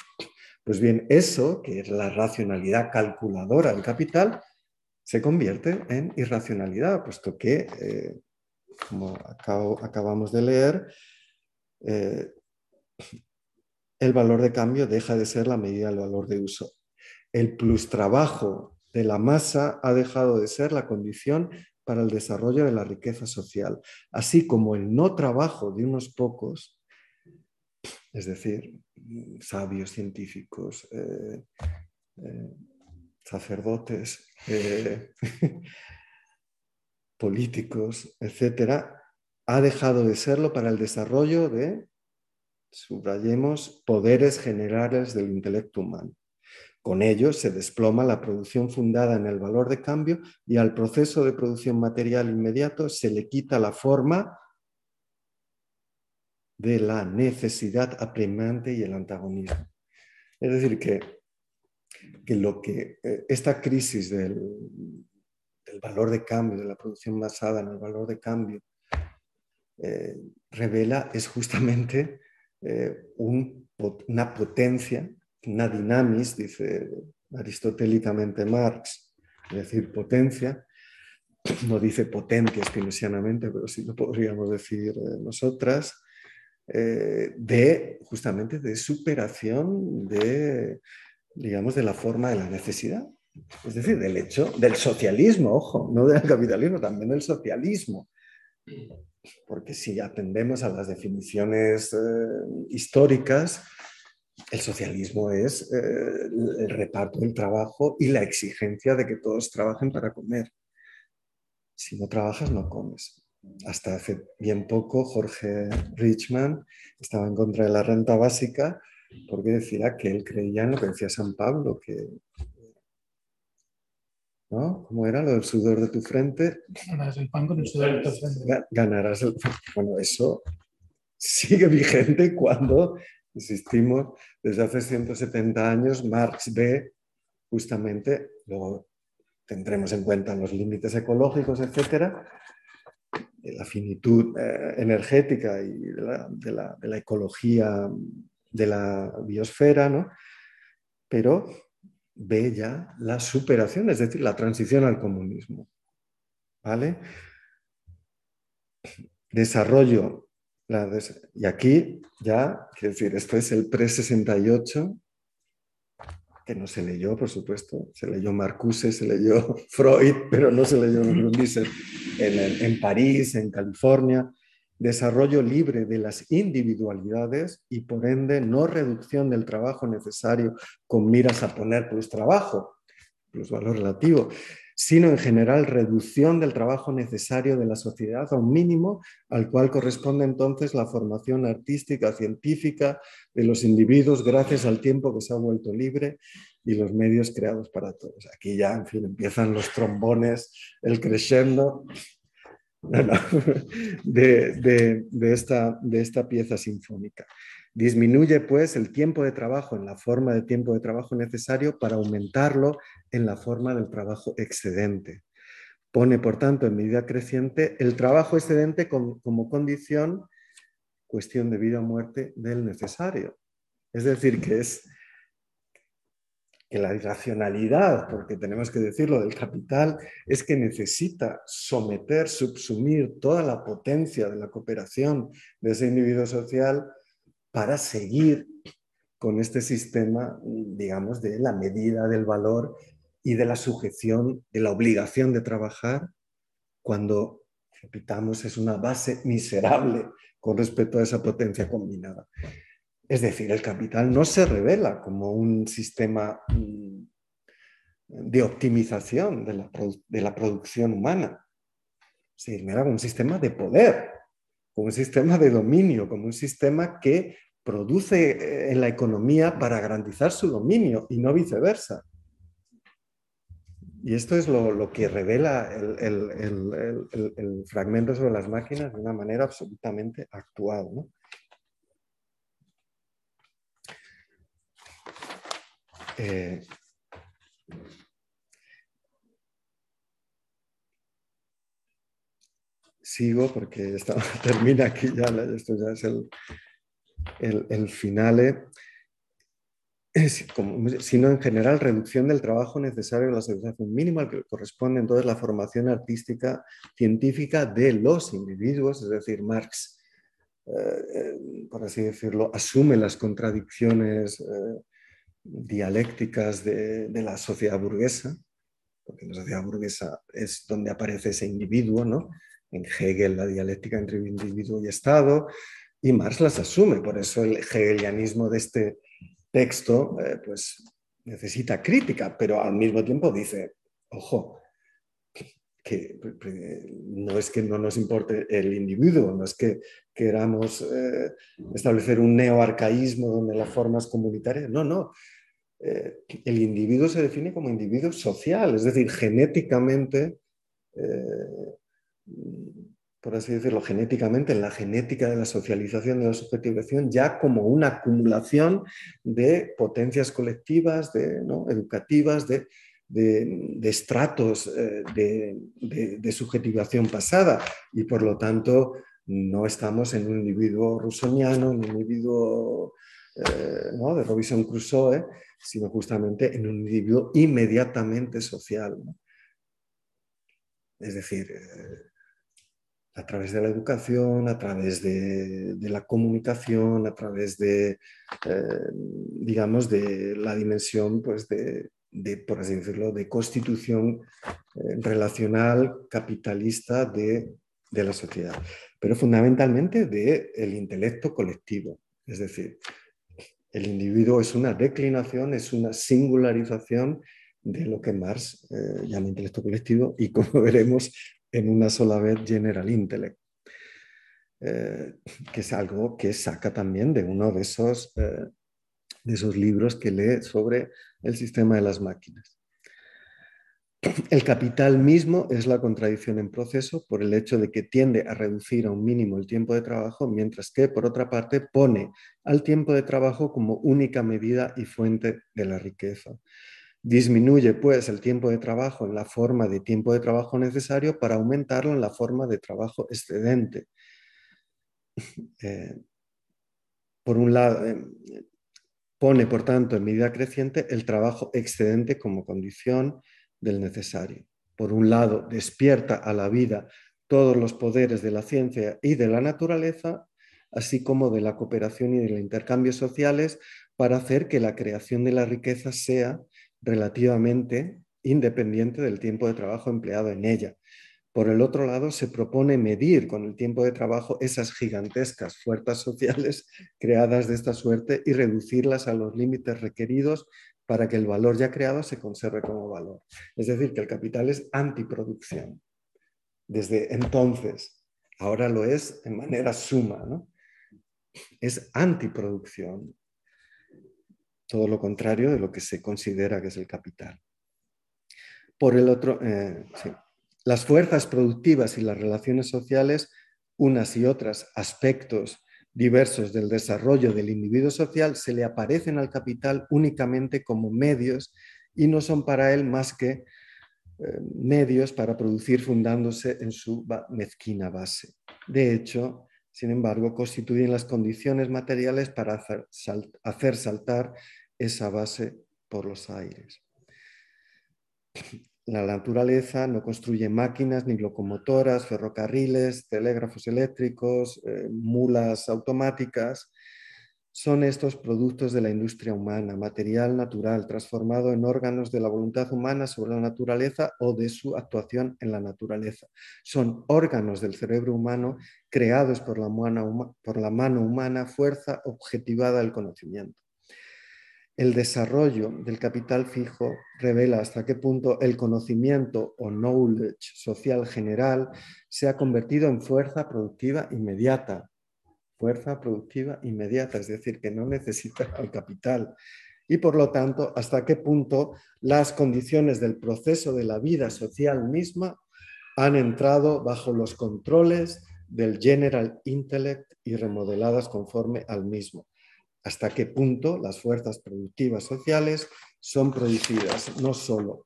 Pues bien, eso, que es la racionalidad calculadora del capital, se convierte en irracionalidad, puesto que, eh, como acabamos de leer, el valor de cambio deja de ser la medida del valor de uso. El plus trabajo de la masa ha dejado de ser la condición para el desarrollo de la riqueza social, así como el no trabajo de unos pocos, es decir, sabios científicos, eh, eh, sacerdotes, eh, políticos, etcétera, ha dejado de serlo para el desarrollo de, subrayemos, poderes generales del intelecto humano. Con ello se desploma la producción fundada en el valor de cambio y al proceso de producción material inmediato se le quita la forma de la necesidad apremiante y el antagonismo. Es decir, que, que lo que eh, esta crisis del, valor de cambio, de la producción basada en el valor de cambio, eh, revela es justamente eh, una potencia, dinamis, dice aristotélicamente Marx, es decir, potencia, no dice potencia espinosianamente, pero sí lo podríamos decir nosotras, eh, de justamente de superación de, digamos, de la forma de la necesidad. Es decir, del hecho del socialismo, ojo, no del capitalismo, también del socialismo. Porque si atendemos a las definiciones eh, históricas, el socialismo es eh, el reparto del trabajo y la exigencia de que todos trabajen para comer. Si no trabajas, no comes hasta hace bien poco Jorge Richman estaba en contra de la renta básica porque decía que él creía en lo que decía San Pablo, que ¿no? ¿Cómo era lo del sudor de tu frente? Ganarás el pan con el sudor de tu frente. Ganarás el Bueno, eso sigue vigente cuando, insistimos, desde hace 170 años Marx ve justamente, luego tendremos en cuenta los límites ecológicos, etcétera, la finitud eh, energética y de la, ecología de la biosfera, ¿no? pero ve ya la superación, es decir, la transición al comunismo. ¿Vale? Desarrollo. Y aquí ya, quiero decir, esto es el pre-68 que no se leyó, por supuesto. Se leyó Marcuse, se leyó Freud, pero no se leyó en, en París, en California. Desarrollo libre de las individualidades y por ende no reducción del trabajo necesario con miras a poner plus trabajo, plus valor relativo, sino en general reducción del trabajo necesario de la sociedad a un mínimo al cual corresponde entonces la formación artística, científica de los individuos gracias al tiempo que se ha vuelto libre y los medios creados para todos. Aquí ya, en fin, empiezan los trombones, el crescendo de, esta, de esta pieza sinfónica. Disminuye pues el tiempo de trabajo en la forma de tiempo de trabajo necesario para aumentarlo en la forma del trabajo excedente. Pone, por tanto, en medida creciente el trabajo excedente como condición, cuestión de vida o muerte del necesario. Es decir, que es que la irracionalidad, porque tenemos que decirlo, del capital es que necesita someter, subsumir toda la potencia de la cooperación de ese individuo social para seguir con este sistema, digamos, de la medida del valor y de la sujeción, de la obligación de trabajar, cuando, repitamos, es una base miserable con respecto a esa potencia combinada. Es decir, el capital no se revela como un sistema mm, de optimización de la, producción humana, se como un sistema de poder, como un sistema de dominio, como un sistema que produce eh, en la economía para garantizar su dominio y no viceversa. Y esto es lo, que revela el, fragmento sobre las máquinas de una manera absolutamente actual. Eh, sigo porque termina aquí ya, esto ya es el, el, el finale, sino en general reducción del trabajo necesario a la satisfacción mínima al que corresponde entonces la formación artística científica de los individuos, es decir, Marx, eh, eh, por así decirlo, asume las contradicciones eh, dialécticas de, de, la sociedad burguesa, porque la sociedad burguesa es donde aparece ese individuo, ¿no? En Hegel la dialéctica entre individuo y Estado, y Marx las asume. Por eso el hegelianismo de este texto eh, pues, necesita crítica, pero al mismo tiempo dice, ojo, que, no es que no nos importe el individuo, no es que queramos eh, establecer un neoarcaísmo donde la forma es comunitaria, no, no. Eh, el individuo se define como individuo social, es decir, genéticamente por así decirlo, genéticamente, en la genética de la socialización de la subjetivación, ya como una acumulación de potencias colectivas, de, educativas, de, estratos eh, de, subjetivación pasada. Y por lo tanto, no estamos en un individuo rusoniano, en un individuo eh, de Robinson Crusoe, sino justamente en un individuo inmediatamente social. Es decir, eh, a través de la educación, a través de, la comunicación, a través de, eh, digamos, de la dimensión, pues, de, por así decirlo, de constitución eh, relacional capitalista de, la sociedad, pero fundamentalmente del el intelecto colectivo. Es decir, el individuo es una declinación, es una singularización de lo que Marx eh, llama intelecto colectivo y como veremos en una sola vez General Intellect, eh, que es algo que saca también de uno de esos, eh, de esos libros que lee sobre el sistema de las máquinas. El capital mismo es la contradicción en proceso por el hecho de que tiende a reducir a un mínimo el tiempo de trabajo, mientras que, por otra parte, pone al tiempo de trabajo como única medida y fuente de la riqueza. Disminuye pues el tiempo de trabajo en la forma de tiempo de trabajo necesario para aumentarlo en la forma de trabajo excedente. Eh, por un lado, eh, pone por tanto en medida creciente el trabajo excedente como condición del necesario. Por un lado, despierta a la vida todos los poderes de la ciencia y de la naturaleza, así como de la cooperación y del intercambio sociales, para hacer que la creación de la riqueza sea relativamente independiente del tiempo de trabajo empleado en ella. Por el otro lado, se propone medir con el tiempo de trabajo esas gigantescas fuerzas sociales creadas de esta suerte y reducirlas a los límites requeridos para que el valor ya creado se conserve como valor. Es decir, que el capital es antiproducción. Desde entonces, ahora lo es en manera suma, ¿no? Es antiproducción todo lo contrario de lo que se considera que es el capital. Por el otro, eh, las fuerzas productivas y las relaciones sociales, unas y otras aspectos diversos del desarrollo del individuo social, se le aparecen al capital únicamente como medios y no son para él más que eh, medios para producir fundándose en su mezquina base. De hecho, sin embargo, constituyen las condiciones materiales para hacer saltar esa base por los aires. La naturaleza no construye máquinas ni locomotoras, ferrocarriles, telégrafos eléctricos, eh, mulas automáticas. Son estos productos de la industria humana, material natural, transformado en órganos de la voluntad humana sobre la naturaleza o de su actuación en la naturaleza. Son órganos del cerebro humano creados por la por la mano humana, fuerza objetivada del conocimiento el desarrollo del capital fijo revela hasta qué punto el conocimiento o knowledge social general se ha convertido en fuerza productiva inmediata. Fuerza productiva inmediata, es decir, que no necesita el capital. Y por lo tanto, hasta qué punto las condiciones del proceso de la vida social misma han entrado bajo los controles del general intellect y remodeladas conforme al mismo hasta qué punto las fuerzas productivas sociales son producidas no solo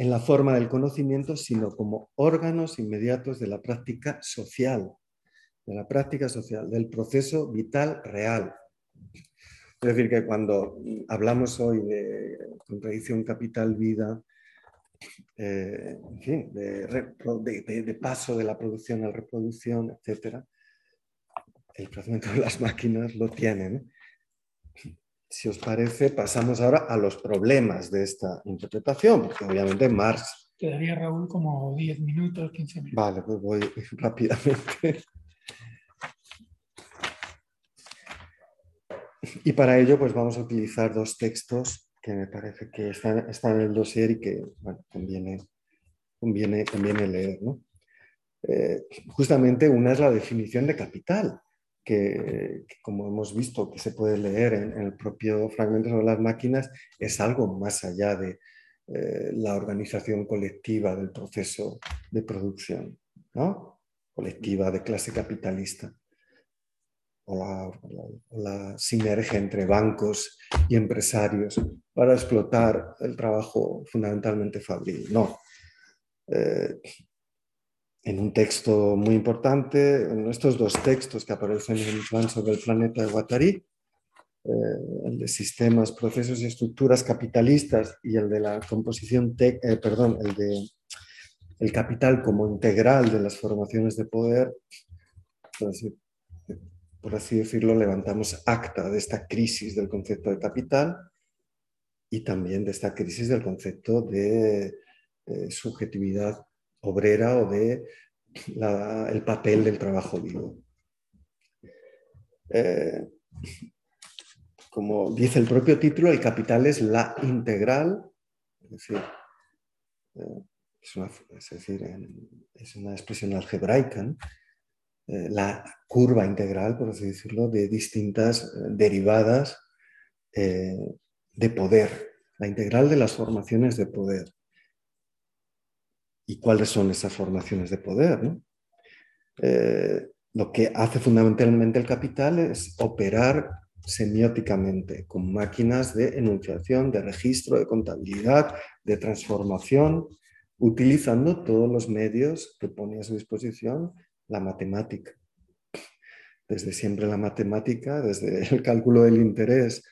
en la forma del conocimiento, sino como órganos inmediatos de la práctica social, de la práctica social, del proceso vital real. Es decir, que cuando hablamos hoy de contradicción capital-vida, eh, de, de, paso de la producción a la reproducción, etc., el procedimiento de las máquinas lo tienen. Si os parece, pasamos ahora a los problemas de esta interpretación, porque obviamente Marx... Quedaría, Raúl, como 10 minutos, 15 minutos. Vale, pues voy rápidamente. Y para ello, pues vamos a utilizar dos textos que me parece que están, en el dossier y que bueno, conviene, conviene, conviene leer. Eh, justamente una es la definición de capital, que, como hemos visto que se puede leer en, el propio fragmento sobre las máquinas, es algo más allá de eh, la organización colectiva del proceso de producción. ¿no? colectiva de clase capitalista o la, sinergia entre bancos y empresarios para explotar el trabajo fundamentalmente fabril. No. Eh, en un texto muy importante, en estos dos textos que aparecen en el plan sobre el planeta de Guattari, eh, el de sistemas, procesos y estructuras capitalistas y el de la composición, eh, perdón, el de el capital como integral de las formaciones de poder, por así, decirlo, levantamos acta de esta crisis del concepto de capital y también de esta crisis del concepto de eh, subjetividad obrera o de el papel del trabajo vivo. Eh, como dice el propio título, el capital es la integral, es decir, eh, es una, es una expresión algebraica, eh, la curva integral, por así decirlo, de distintas derivadas de poder, la integral de las formaciones de poder. ¿Y cuáles son esas formaciones de poder? lo que hace fundamentalmente el capital es operar semióticamente con máquinas de enunciación, de registro, de contabilidad, de transformación, utilizando todos los medios que pone a su disposición la matemática. Desde siempre la matemática, desde el cálculo del interés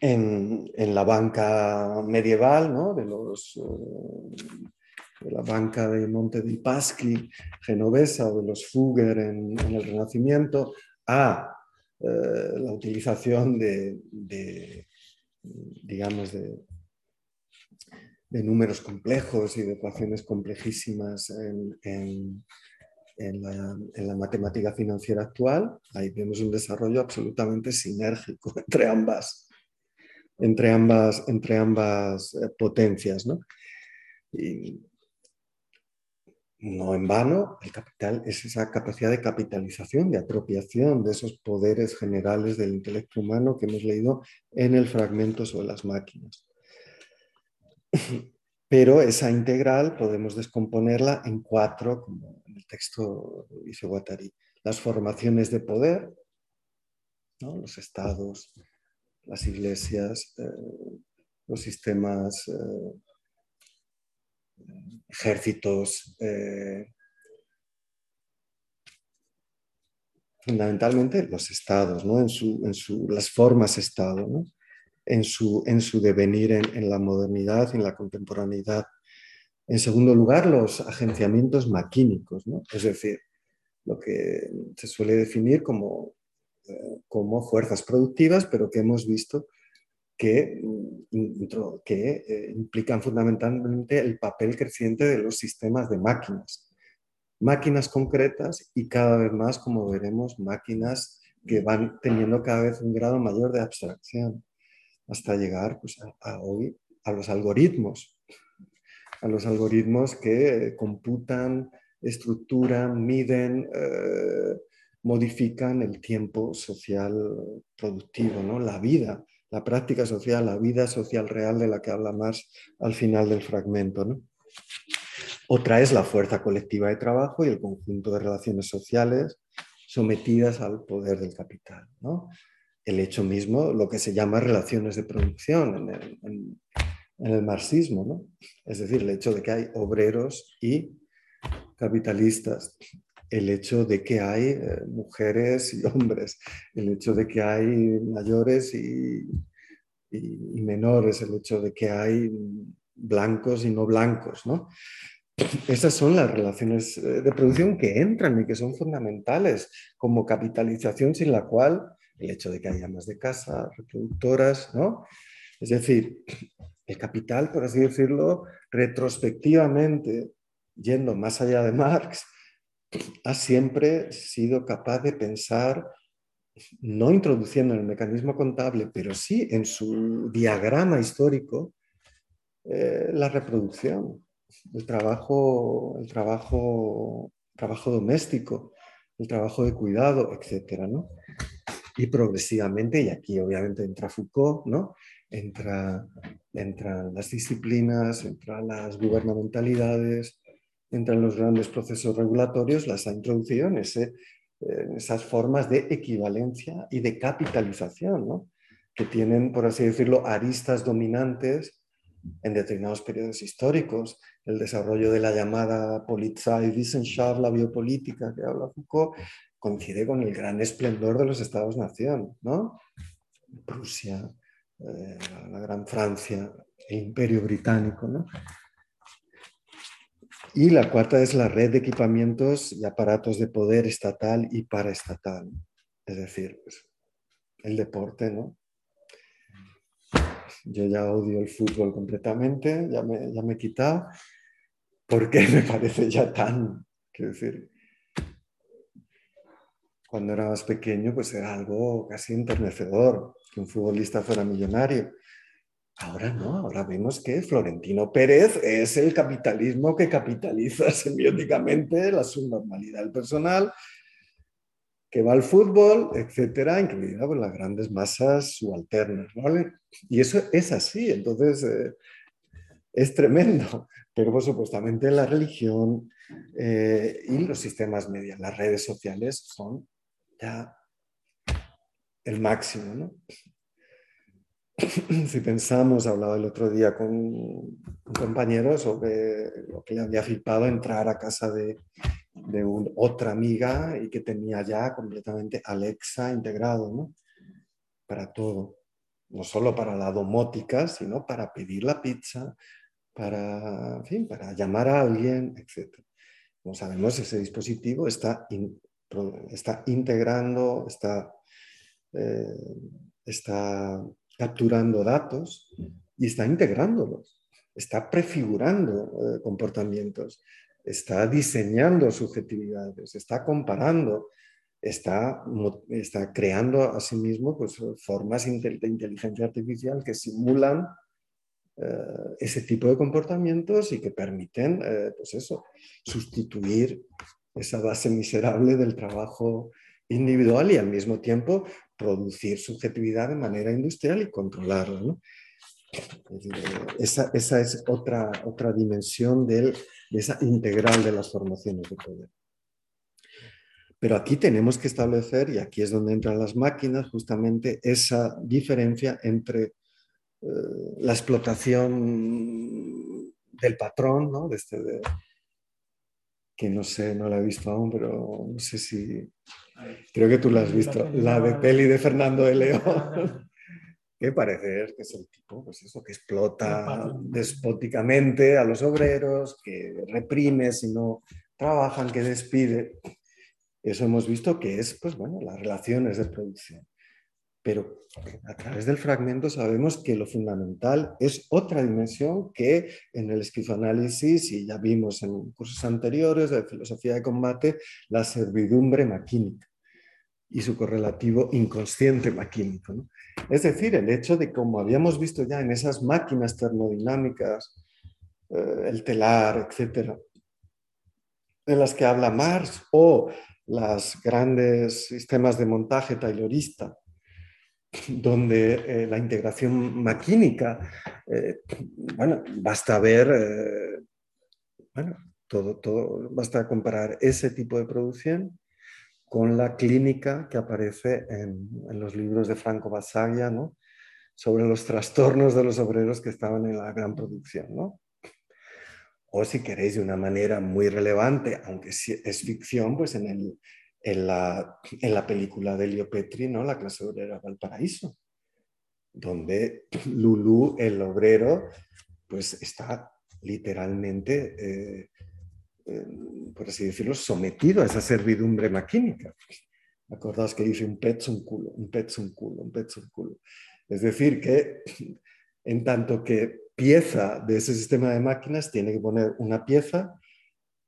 en, la banca medieval, ¿no? de, los, eh, de la banca de Monte di Paschi genovesa o de los Fugger en, el Renacimiento, a eh, la utilización de, digamos, de, números complejos y de ecuaciones complejísimas en, la, matemática financiera actual, ahí vemos un desarrollo absolutamente sinérgico entre ambas, entre ambas, entre ambas eh, potencias. ¿no? No en vano, el capital es esa capacidad de capitalización, de apropiación de esos poderes generales del intelecto humano que hemos leído en el fragmento sobre las máquinas. Pero esa integral podemos descomponerla en cuatro, como en el texto dice Guattari. Las formaciones de poder, los estados, las iglesias, eh, los sistemas, eh, ejércitos, eh, fundamentalmente los estados, ¿no? en, su, las formas estado. ¿no? en su, en su devenir en, la modernidad en la contemporaneidad. En segundo lugar, los agenciamientos maquínicos, es decir, lo que se suele definir como, eh, como fuerzas productivas, pero que hemos visto que, mm, que eh, implican fundamentalmente el papel creciente de los sistemas de máquinas. Máquinas concretas y cada vez más, como veremos, máquinas que van teniendo cada vez un grado mayor de abstracción hasta llegar pues, a, hoy a los algoritmos, a los algoritmos que computan, estructuran, miden, eh, modifican el tiempo social productivo, ¿no? la vida, la práctica social, la vida social real de la que habla más al final del fragmento. ¿no? Otra es la fuerza colectiva de trabajo y el conjunto de relaciones sociales sometidas al poder del capital. ¿no? el hecho mismo, lo que se llama relaciones de producción en el, marxismo, ¿no? Es decir, el hecho de que hay obreros y capitalistas, el hecho de que hay eh, mujeres y hombres, el hecho de que hay mayores y, menores, el hecho de que hay blancos y no blancos, ¿no? Esas son las relaciones eh, de producción que entran y que son fundamentales como capitalización sin la cual el hecho de que haya más de casa, reproductoras, ¿no? Es decir, el capital, por así decirlo, retrospectivamente, yendo más allá de Marx, ha siempre sido capaz de pensar, no introduciendo en el mecanismo contable, pero sí en su diagrama histórico, eh, la reproducción, el trabajo, el trabajo, trabajo doméstico, el trabajo de cuidado, etc. ¿no? y progresivamente, y aquí obviamente entra Foucault, ¿no? Entra, entran las disciplinas, entran las gubernamentalidades, entre los grandes procesos regulatorios, las ha introducido en, esas formas de equivalencia y de capitalización, que tienen, por así decirlo, aristas dominantes en determinados periodos históricos. El desarrollo de la llamada Polizeiwissenschaft, la biopolítica que habla Foucault, coincide con el gran esplendor de los Estados-nación, ¿no? Prusia, eh, la Gran Francia, el Imperio Británico, ¿no? Y la cuarta es la red de equipamientos y aparatos de poder estatal y paraestatal. Es decir, pues, el deporte, ¿no? Yo ya odio el fútbol completamente, ya me, ya me he quitado, porque me parece ya tan, quiero decir, cuando era más pequeño, pues era algo casi enternecedor que un futbolista fuera millonario. Ahora no, ahora vemos que Florentino Pérez es el capitalismo que capitaliza semióticamente la subnormalidad del personal, que va al fútbol, etcétera, incluida pues, las grandes masas subalternas. ¿vale? Y eso es así, entonces eh, es tremendo, pero pues, supuestamente la religión eh, y los sistemas medios, las redes sociales son ya el máximo, ¿no? Si pensamos, hablaba el otro día con un compañero sobre lo que le había flipado entrar a casa de, otra amiga y que tenía ya completamente Alexa integrado, ¿no? Para todo. No solo para la domótica, sino para pedir la pizza, para, para llamar a alguien, etc. Como sabemos, ese dispositivo está está integrando, está, eh, está capturando datos y está integrándolos, está prefigurando eh, comportamientos, está diseñando subjetividades, está comparando, está, está creando a sí mismo pues, formas de inteligencia artificial que simulan eh, ese tipo de comportamientos y que permiten pues eso, sustituir esa base miserable del trabajo individual y al mismo tiempo producir subjetividad de manera industrial y controlarla. Esa, es otra, otra dimensión de esa integral de las formaciones de poder. Pero aquí tenemos que establecer, y aquí es donde entran las máquinas, justamente esa diferencia entre eh, la explotación del patrón, ¿no? de, este, que no sé, no la he visto aún, pero no sé si... Creo que tú la has visto, la de peli de Fernando de León, que parece que es el tipo, pues eso, que explota despóticamente a los obreros, que reprime si no trabajan, que despide. Eso hemos visto que es, pues bueno, las relaciones de producción pero a través del fragmento sabemos que lo fundamental es otra dimensión que en el esquizoanálisis, y ya vimos en cursos anteriores de filosofía de combate, la servidumbre maquínica y su correlativo inconsciente maquínico. Es decir, el hecho de, como habíamos visto ya en esas máquinas termodinámicas, eh, el telar, etcétera, en las que habla Marx, o los grandes sistemas de montaje taylorista, donde eh, la integración maquínica, eh, bueno, basta ver, eh, bueno, todo, todo, basta comparar ese tipo de producción con la clínica que aparece en, los libros de Franco Basaglia, ¿no? sobre los trastornos de los obreros que estaban en la gran producción. ¿no? O si queréis de una manera muy relevante, aunque es ficción, pues en el, en la, en la película de Leo Petri, ¿no? La clase obrera Valparaíso, donde Lulú, el obrero, pues está literalmente, eh, eh, por así decirlo, sometido a esa servidumbre maquínica. Acordaos que dice un pezzo, un culo, un pezzo, un culo, un pezzo, un culo. Es decir, que en tanto que pieza de ese sistema de máquinas tiene que poner una pieza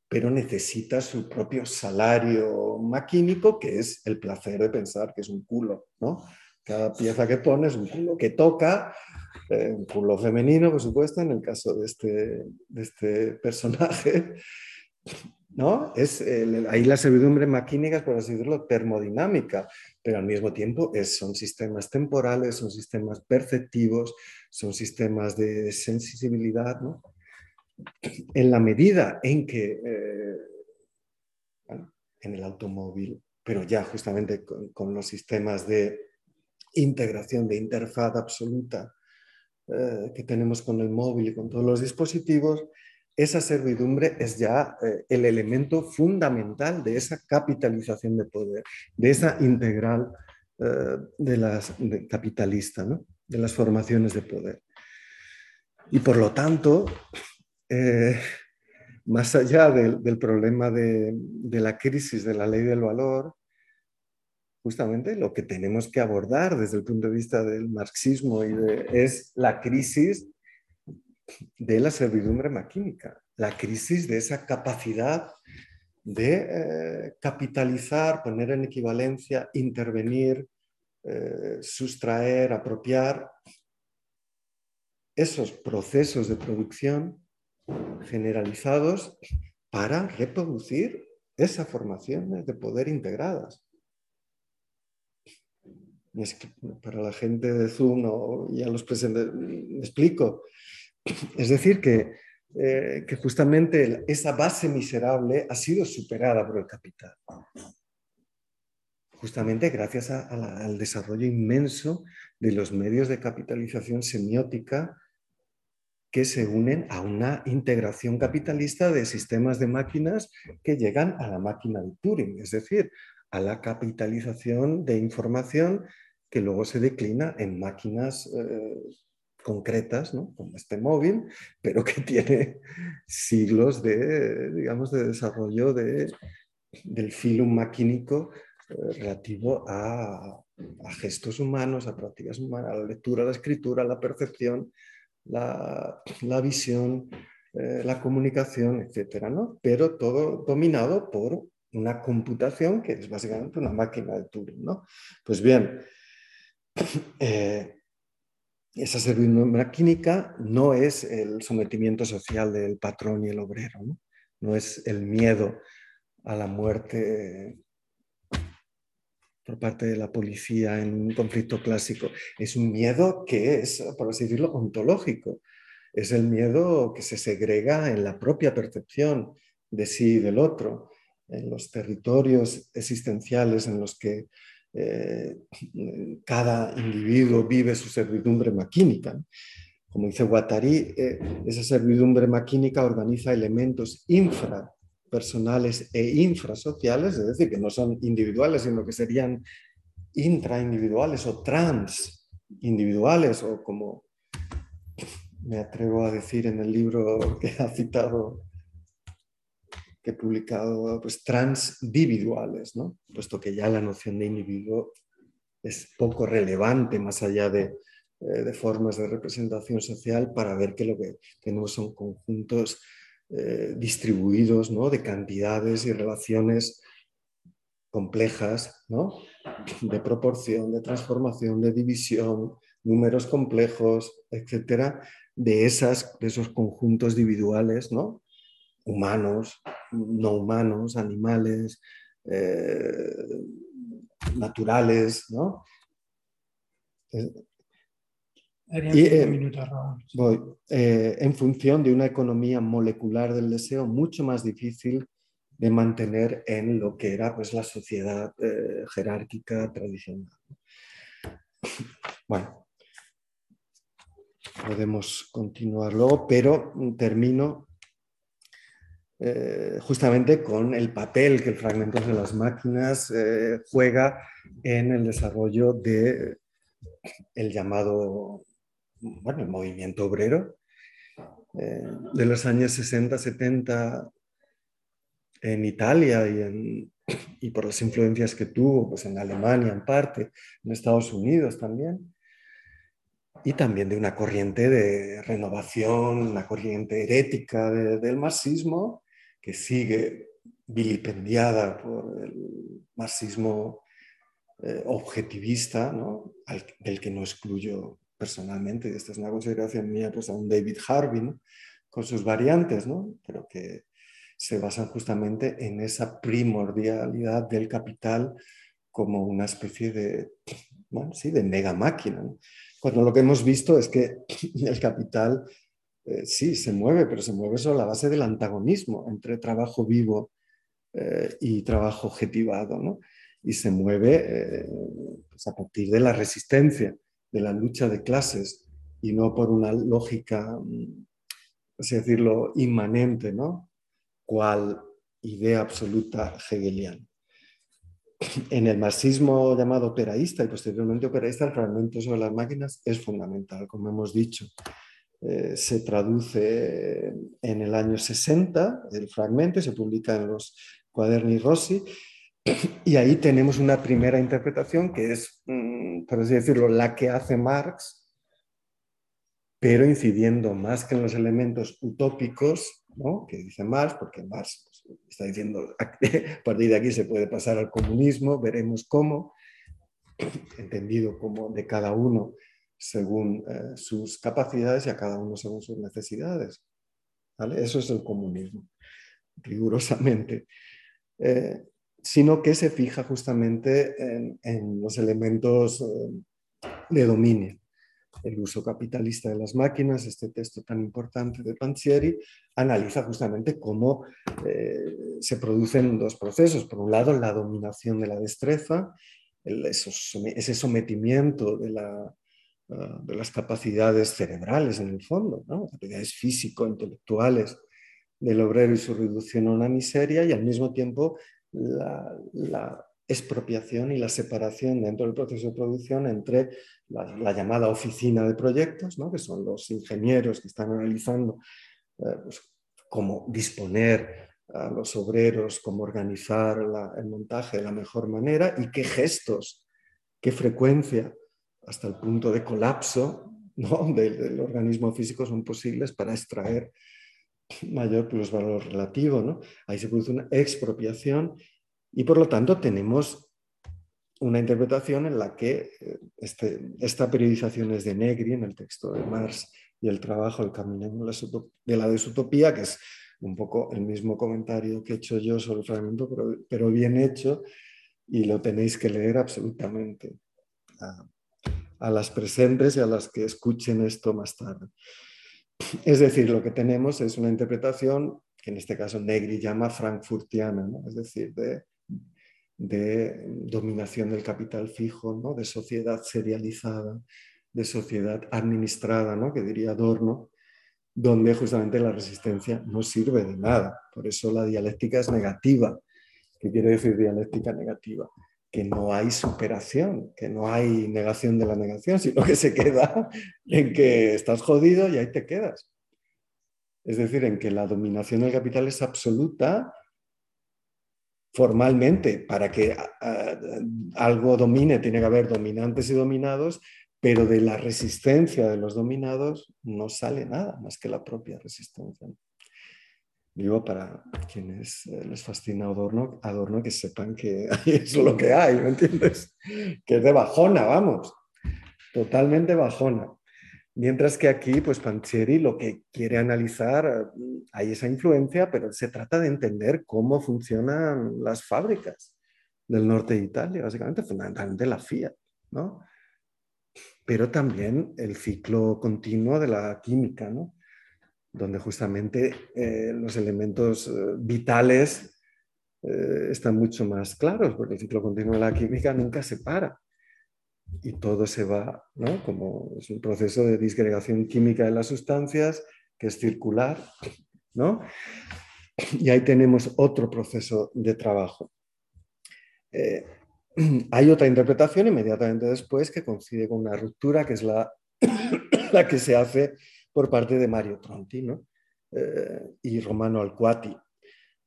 pero necesita su propio salario maquínico, que es el placer de pensar que es un culo, ¿no? Cada pieza que pone es un culo que toca, eh, un culo femenino, por supuesto, en el caso de este, de este personaje, ¿no? Es ahí la servidumbre maquínica, por así decirlo, termodinámica, pero al mismo tiempo es, son sistemas temporales, son sistemas perceptivos, son sistemas de sensibilidad, ¿no? En la medida en que en el automóvil, pero ya justamente con, los sistemas de integración de interfaz absoluta eh, que tenemos con el móvil y con todos los dispositivos, esa servidumbre es ya eh, el elemento fundamental de esa capitalización de poder, de esa integral eh, de las capitalista, de las formaciones de poder. Y por lo tanto, más allá del, problema de, la crisis de la ley del valor, justamente lo que tenemos que abordar desde el punto de vista del marxismo es la crisis de la servidumbre maquínica, la crisis de esa capacidad de eh, capitalizar, poner en equivalencia, intervenir, eh, sustraer, apropiar esos procesos de producción generalizados para reproducir esas formaciones de poder integradas. para la gente de Zoom y a los presentes, me explico. Es decir, que, eh, que justamente esa base miserable ha sido superada por el capital. Justamente gracias al desarrollo inmenso de los medios de capitalización semiótica que se unen a una integración capitalista de sistemas de máquinas que llegan a la máquina de Turing, es decir, a la capitalización de información que luego se declina en máquinas eh, concretas, como este móvil, pero que tiene siglos de, digamos, de desarrollo de, del filum maquínico eh, relativo a, a, gestos humanos, a prácticas humanas, a la lectura, a la escritura, a la percepción, la, visión, eh, la comunicación, etcétera, ¿no? Pero todo dominado por una computación que es básicamente una máquina de Turing, ¿no? Pues bien, eh, esa servidumbre química no es el sometimiento social del patrón y el obrero, ¿no? no es el miedo a la muerte por parte de la policía en un conflicto clásico. Es un miedo que es, por así decirlo, ontológico. Es el miedo que se segrega en la propia percepción de sí y del otro, en los territorios existenciales en los que eh, cada individuo vive su servidumbre maquínica. Como dice Guattari, eh, esa servidumbre maquínica organiza elementos infra personales e infrasociales, es decir, que no son individuales, sino que serían intraindividuales o transindividuales, o como me atrevo a decir en el libro que ha citado, que he publicado, pues transindividuales, ¿no? puesto que ya la noción de individuo es poco relevante más allá de, eh, de formas de representación social para ver que lo que tenemos son conjuntos eh, distribuidos ¿no? de cantidades y relaciones complejas, ¿no? de proporción, de transformación, de división, números complejos, etcétera, de, esas, de esos conjuntos individuales, ¿no? humanos, no humanos, animales, eh, naturales, ¿no? Y, eh, Voy, eh, en función de una economía molecular del deseo mucho más difícil de mantener en lo que era pues, la sociedad eh, jerárquica tradicional. Bueno, podemos continuar luego, pero termino justamente con el papel que el fragmento de las máquinas juega en el desarrollo de el llamado bueno, el movimiento obrero eh, de los años 60, 70 en Italia y, y, por las influencias que tuvo pues en Alemania en parte, en Estados Unidos también, y también de una corriente de renovación, una corriente herética del marxismo que sigue vilipendiada por el marxismo eh, objetivista, ¿no? del que no excluyo personalmente, esta es una consideración mía, pues a un David Harvey, con sus variantes, ¿no? pero que se basan justamente en esa primordialidad del capital como una especie de, sí, de mega máquina. Cuando lo que hemos visto es que el capital eh, sí, se mueve, pero se mueve sobre la base del antagonismo entre trabajo vivo eh, y trabajo objetivado, ¿no? Y se mueve eh, pues a partir de la resistencia, de la lucha de clases, y no por una lógica, mm, así decirlo, inmanente, ¿no? Cual idea absoluta hegeliana. En el marxismo llamado operaísta y posteriormente operaísta, el fragmento sobre las máquinas es fundamental, como hemos dicho. Eh, se traduce en el año 60, el fragmento, y se publica en los Cuaderni Rossi, y ahí tenemos una primera interpretación que es, mm, por así decirlo, la que hace Marx, pero incidiendo más que en los elementos utópicos ¿no? que dice Marx, porque Marx pues, está diciendo, a partir de aquí se puede pasar al comunismo, veremos cómo, entendido como de cada uno según eh, sus capacidades y a cada uno según sus necesidades. Eso es el comunismo, rigurosamente. Eh, sino que se fija justamente en, los elementos eh, de dominio. El uso capitalista de las máquinas, este texto tan importante de Panzieri, analiza justamente cómo se producen dos procesos. Por un lado, la dominación de la destreza, ese sometimiento Ah, de las capacidades cerebrales en el fondo, ¿no? capacidades físico-intelectuales del obrero y su reducción a una miseria y al mismo tiempo la, expropiación y la separación dentro del proceso de producción entre la, llamada oficina de proyectos, ¿no? que son los ingenieros que están analizando eh, pues, cómo disponer a los obreros, cómo organizar el montaje de la mejor manera y qué gestos, qué frecuencia hasta el punto de colapso del, organismo físico son posibles para extraer mayor plusvalor relativo. ¿no? Ahí se produce una expropiación y por lo tanto tenemos una interpretación en la que eh, este, esta periodización es de Negri en el texto de Marx y el trabajo El camino de la desutopía, que es un poco el mismo comentario que he hecho yo sobre el fragmento, pero, pero bien hecho y lo tenéis que leer absolutamente. Ah, a las presentes y a las que escuchen esto más tarde. Es decir, lo que tenemos es una interpretación que en este caso Negri llama frankfurtiana, es decir, de, dominación del capital fijo, ¿no? de sociedad serializada, de sociedad administrada, ¿no? que diría Adorno, donde justamente la resistencia no sirve de nada. Por eso la dialéctica es negativa. ¿Qué quiere decir dialéctica negativa? Que no hay superación, que no hay negación de la negación, sino que se queda en que estás jodido y ahí te quedas. Es decir, en que la dominación del capital es absoluta formalmente. Para que algo domine tiene que haber dominantes y dominados, pero de la resistencia de los dominados no sale nada más que la propia resistencia. Digo, para quienes eh, les fascina Adorno, Adorno que sepan que es lo que hay, ¿me entiendes? Que es de bajona, vamos, totalmente bajona. Mientras que aquí, pues Pancheri lo que quiere analizar, mm, hay esa influencia, pero se trata de entender cómo funcionan las fábricas del norte de Italia, básicamente, fundamentalmente la Fiat, ¿no? Pero también el ciclo continuo de la química, ¿no? Donde justamente eh, los elementos eh, vitales eh, están mucho más claros, porque el ciclo continuo de la química nunca se para y todo se va, ¿no? Como es un proceso de disgregación química de las sustancias que es circular, ¿no? Y ahí tenemos otro proceso de trabajo. hay otra interpretación inmediatamente después que coincide con una ruptura, que es la, la que se hace por parte de Mario Tronti eh, y Romano Alcuati,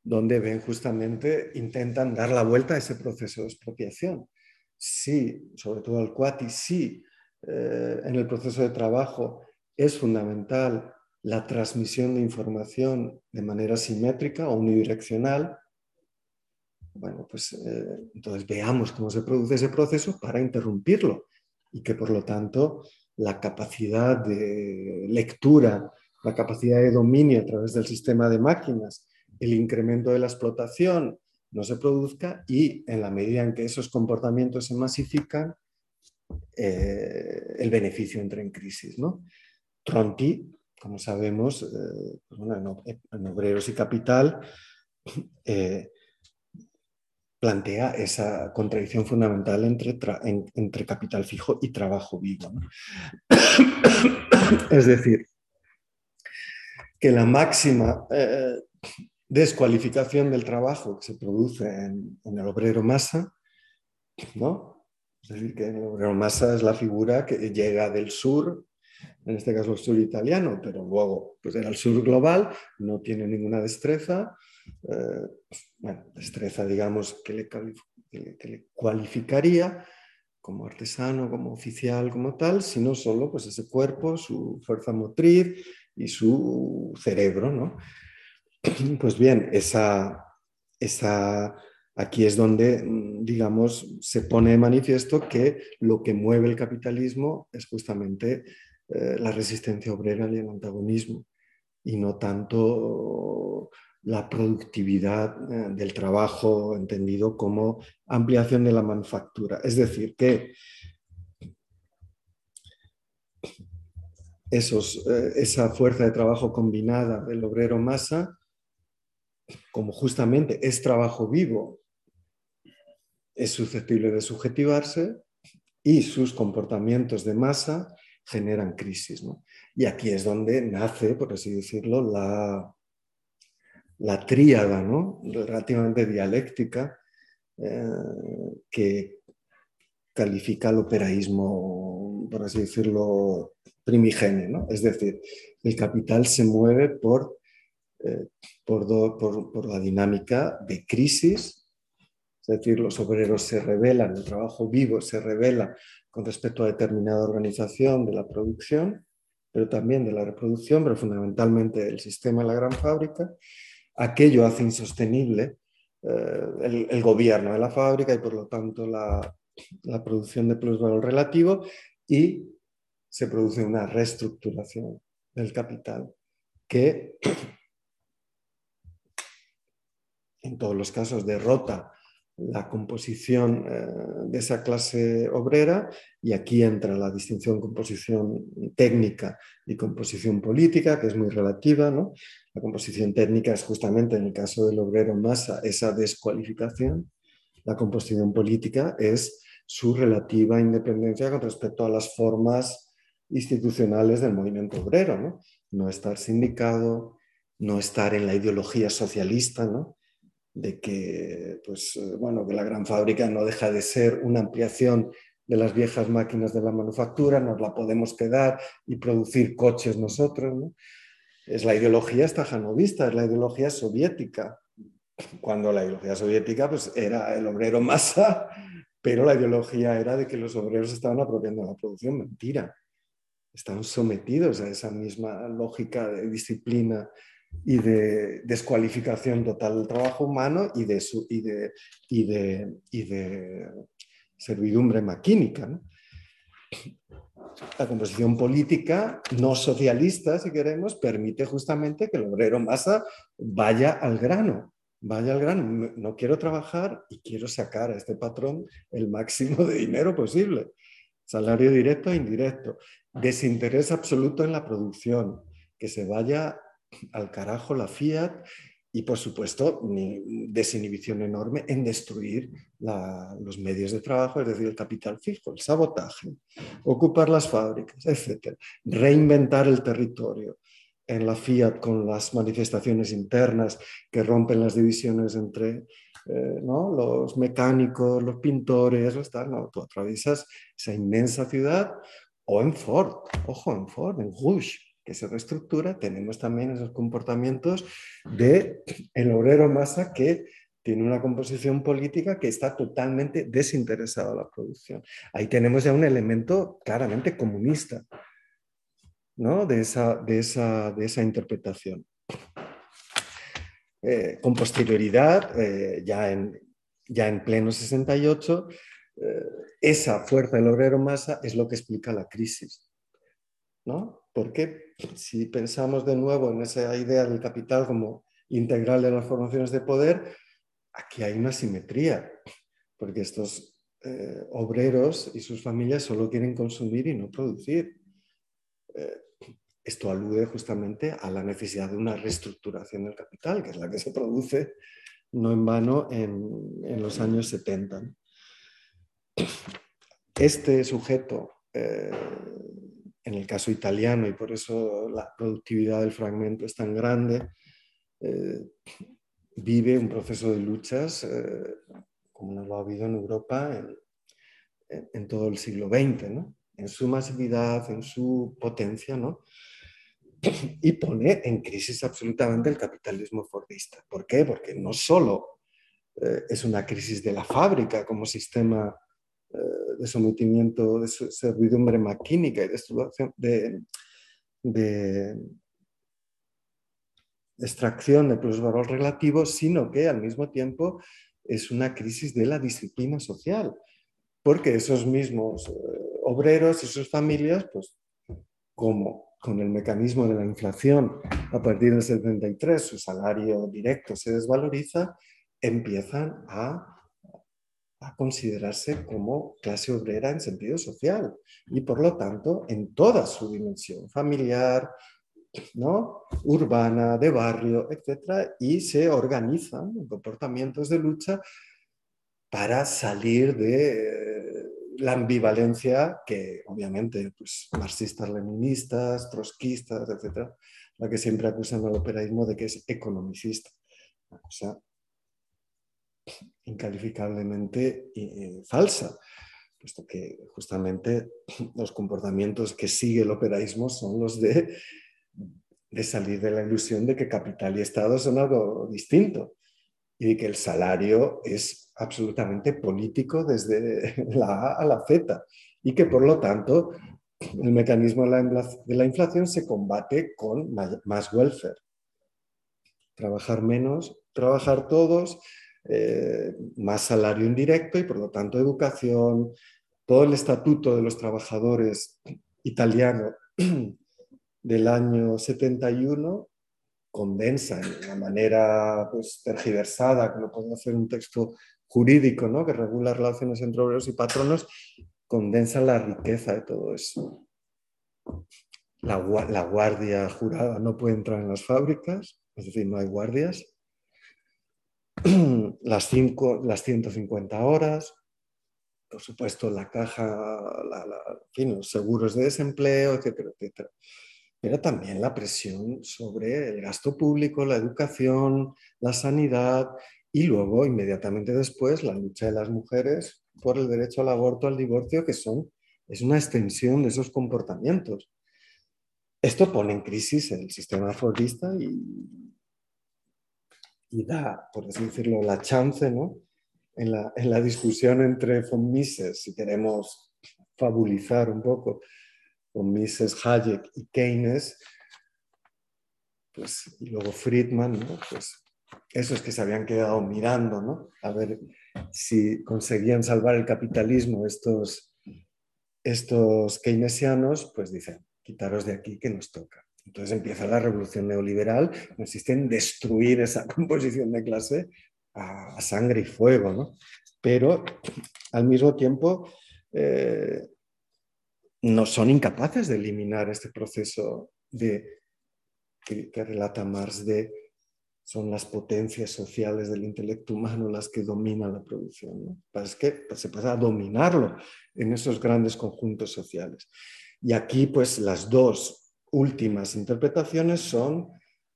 donde ven justamente, intentan dar la vuelta a ese proceso de expropiación. Sí, sobre todo Alcuati, sí, eh, en el proceso de trabajo es fundamental la transmisión de información de manera simétrica o unidireccional. Bueno, pues eh, entonces veamos cómo se produce ese proceso para interrumpirlo y que por lo tanto la capacidad de lectura, la capacidad de dominio a través del sistema de máquinas, el incremento de la explotación no se produzca y en la medida en que esos comportamientos se masifican, eh, el beneficio entra en crisis. ¿no? Tronti como sabemos, pues en, Obreros y Capital, plantea esa contradicción fundamental entre, entre capital fijo y trabajo vivo. es decir, que la máxima eh, descualificación del trabajo que se produce en, el obrero masa, ¿no? Es decir, que el obrero masa es la figura que llega del sur, en este caso el sur italiano, pero luego pues era el sur global, no tiene ninguna destreza, eh, bueno, destreza, digamos, que le, que le, cualificaría como artesano, como oficial, como tal, sino solo pues, ese cuerpo, su fuerza motriz y su cerebro. ¿no? Pues bien, esa, esa, aquí es donde, digamos, se pone de manifiesto que lo que mueve el capitalismo es justamente eh, la resistencia obrera y el antagonismo, y no tanto la productividad eh, del trabajo entendido como ampliación de la manufactura. Es decir, que esos, eh, esa fuerza de trabajo combinada del obrero masa, como justamente es trabajo vivo, es susceptible de subjetivarse y sus comportamientos de masa generan crisis. Y aquí es donde nace, por así decirlo, la, la tríada ¿no? relativamente dialéctica eh, que califica el operaísmo, por así decirlo, primigenio. ¿no? Es decir, el capital se mueve por, eh, por, por, la dinámica de crisis, es decir, los obreros se rebelan, el trabajo vivo se revela con respecto a determinada organización de la producción, pero también de la reproducción, pero fundamentalmente el sistema de la gran fábrica, aquello hace insostenible eh, el, gobierno de la fábrica y por lo tanto la, producción de plusvalor relativo y se produce una reestructuración del capital que en todos los casos derrota la composición eh, de esa clase obrera y aquí entra la distinción composición técnica y composición política, que es muy relativa. ¿no? La composición técnica es justamente en el caso del obrero masa esa descualificación. La composición política es su relativa independencia con respecto a las formas institucionales del movimiento obrero. No, no estar sindicado, no estar en la ideología socialista, ¿no? De que, pues, eh, bueno, que la gran fábrica no deja de ser una ampliación de las viejas máquinas de la manufactura, nos la podemos quedar y producir coches nosotros. Es la ideología estajanovista, es la ideología soviética, cuando la ideología soviética pues, era el obrero masa, pero la ideología era de que los obreros estaban apropiando la producción. Mentira, están sometidos a esa misma lógica de disciplina y de descualificación total del trabajo humano y de, su, y de, y de, y de servidumbre maquínica. La composición política no socialista, si queremos, permite justamente que el obrero masa vaya al grano, vaya al grano. No quiero trabajar y quiero sacar a este patrón el máximo de dinero posible. Salario directo e indirecto. Desinterés absoluto en la producción. Que se vaya al carajo la Fiat y por supuesto desinhibición enorme en destruir los medios de trabajo, es decir, el capital fijo, el sabotaje, ocupar las fábricas, etc. Reinventar el territorio en la Fiat con las manifestaciones internas que rompen las divisiones entre eh, los mecánicos, los pintores, no, tú atraviesas esa inmensa ciudad o en Ford, ojo, en Ford, en Rouge, que se reestructura, tenemos también esos comportamientos de el obrero masa que tiene una composición política que está totalmente desinteresada en la producción. Ahí tenemos ya un elemento claramente comunista ¿no? de, esa, de, esa, de esa interpretación. Eh, con posterioridad, eh, ya, en, ya en pleno 68, eh, esa fuerza del obrero masa es lo que explica la crisis. ¿no? Porque si pensamos de nuevo en esa idea del capital como integral de las formaciones de poder, aquí hay una simetría, porque estos eh, obreros y sus familias solo quieren consumir y no producir. Eh, esto alude justamente a la necesidad de una reestructuración del capital, que es la que se produce no en vano en, los años 70. Este sujeto, eh, en el caso italiano, y por eso la productividad del fragmento es tan grande, eh, vive un proceso de luchas eh, como no lo ha habido en Europa en, todo el siglo XX, en su masividad, en su potencia, ¿no? y pone en crisis absolutamente el capitalismo fordista. ¿Por qué? Porque no solo eh, es una crisis de la fábrica como sistema de sometimiento, de servidumbre maquínica y de, de, extracción de plusvalor relativo, sino que al mismo tiempo es una crisis de la disciplina social, porque esos mismos eh, obreros y sus familias, pues como con el mecanismo de la inflación a partir del 73 su salario directo se desvaloriza, empiezan a, a, considerarse como clase obrera en sentido social y por lo tanto en toda su dimensión familiar, ¿no? urbana, de barrio, etc. Y se organizan en comportamientos de lucha para salir de la ambivalencia que obviamente pues, marxistas, leninistas, trotskistas, etcétera, la que siempre acusan al operaísmo de que es economicista. Incalificablemente eh, falsa, puesto que justamente los comportamientos que sigue el operaísmo son los de, de salir de la ilusión de que capital y Estado son algo distinto y de que el salario es absolutamente político desde la A a la Z y que por lo tanto el mecanismo de la inflación se combate con más welfare. Trabajar menos, trabajar todos, eh, más salario indirecto y por lo tanto educación, todo el estatuto de los trabajadores italiano del año 71 condensa de una manera pues, tergiversada, que no puede hacer un texto jurídico ¿no? que regula relaciones entre obreros y patronos, condensa la riqueza de todo eso. La, la, guardia jurada no puede entrar en las fábricas, es decir, no hay guardias. Las, cinco, las 150 horas, por supuesto la caja, la, los seguros de desempleo, etcétera, etcétera pero también la presión sobre el gasto público, la educación, la sanidad y luego, inmediatamente después, la lucha de las mujeres por el derecho al aborto, al divorcio, que son, es una extensión de esos comportamientos. Esto pone en crisis el sistema fordista y, y da, por así decirlo, la chance ¿no? en, la, en la discusión entre von Mises, si queremos fabulizar un poco, con Mises Hayek y Keynes, pues, y luego Friedman, ¿no? pues esos que se habían quedado mirando, ¿no? a ver si conseguían salvar el capitalismo estos, estos keynesianos, pues dicen, quitaros de aquí que nos toca. Entonces empieza la revolución neoliberal, consiste en destruir esa composición de clase a, sangre y fuego, ¿no? pero al mismo tiempo eh, no son incapaces de eliminar este proceso de, que, relata Marx de son las potencias sociales del intelecto humano las que dominan la producción. Es que pues, se pasa a dominarlo en esos grandes conjuntos sociales. Y aquí, pues, las dos últimas interpretaciones son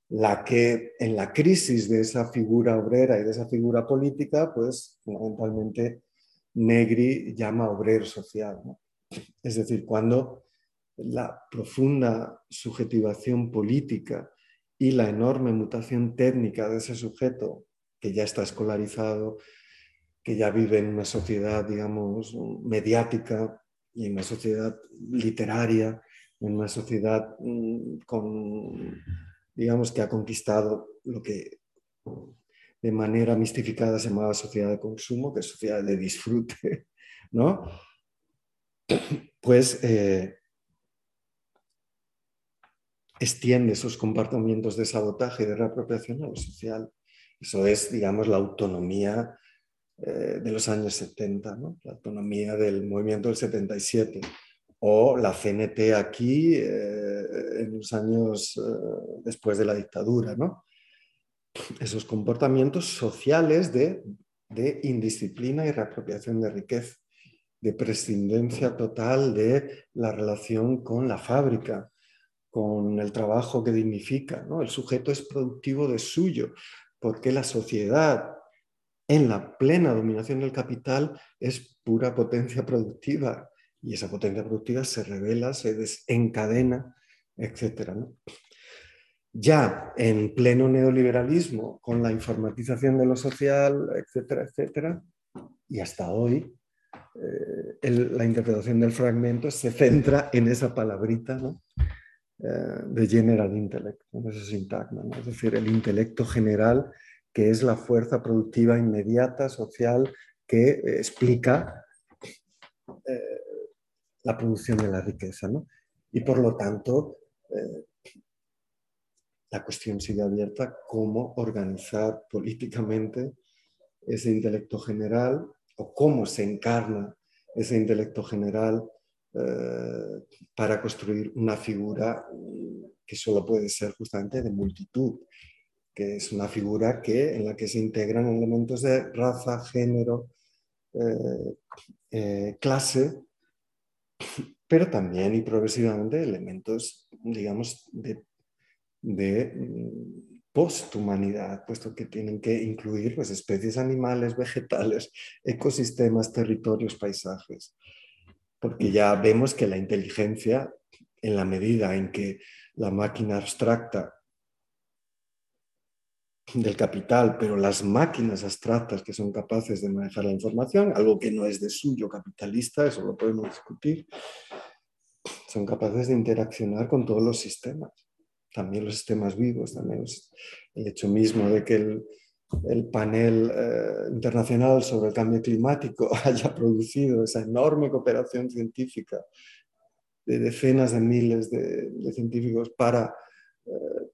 la que en la crisis de esa figura obrera y de esa figura política, pues, fundamentalmente Negri llama obrero social. Es decir, cuando la profunda subjetivación política y la enorme mutación técnica de ese sujeto que ya está escolarizado, que ya vive en una sociedad, digamos, mediática y en una sociedad literaria, en una sociedad mm, con, digamos, que ha conquistado lo que de manera mistificada se llamaba sociedad de consumo, que es sociedad de disfrute, ¿no? pues eh, extiende esos comportamientos de sabotaje y de reapropiación a lo social. Eso es, digamos, la autonomía eh, de los años 70, la autonomía del movimiento del 77. O la CNT aquí eh, en los años eh, después de la dictadura, ¿no? Esos comportamientos sociales de, indisciplina y reapropiación de riqueza, de prescindencia total de la relación con la fábrica, con el trabajo que dignifica. ¿no? El sujeto es productivo de suyo, porque la sociedad en la plena dominación del capital es pura potencia productiva y esa potencia productiva se revela, se desencadena, etc. Ya en pleno neoliberalismo, con la informatización de lo social, etcétera, etcétera, y hasta hoy, eh, la interpretación del fragmento se centra en esa palabrita eh, de general intellect, en ese sintagma, es decir, el intelecto general que es la fuerza productiva inmediata, social, que eh, explica la producción de la riqueza. ¿no? Y por lo tanto, eh, la cuestión sigue abierta, cómo organizar políticamente ese intelecto general o cómo se encarna ese intelecto general eh, para construir una figura que solo puede ser justamente de multitud, que es una figura que, en la que se integran elementos de raza, género, eh, clase pero también y progresivamente elementos, digamos, de, mm, posthumanidad, puesto que tienen que incluir pues, especies animales, vegetales, ecosistemas, territorios, paisajes. Porque ya vemos que la inteligencia, en la medida en que la máquina abstracta del capital, pero las máquinas abstractas que son capaces de manejar la información, algo que no es de suyo capitalista, eso lo podemos discutir, son capaces de interaccionar con todos los sistemas, también los sistemas vivos, también el hecho mismo de que el, panel eh, internacional sobre el cambio climático haya producido esa enorme cooperación científica de decenas de miles de científicos para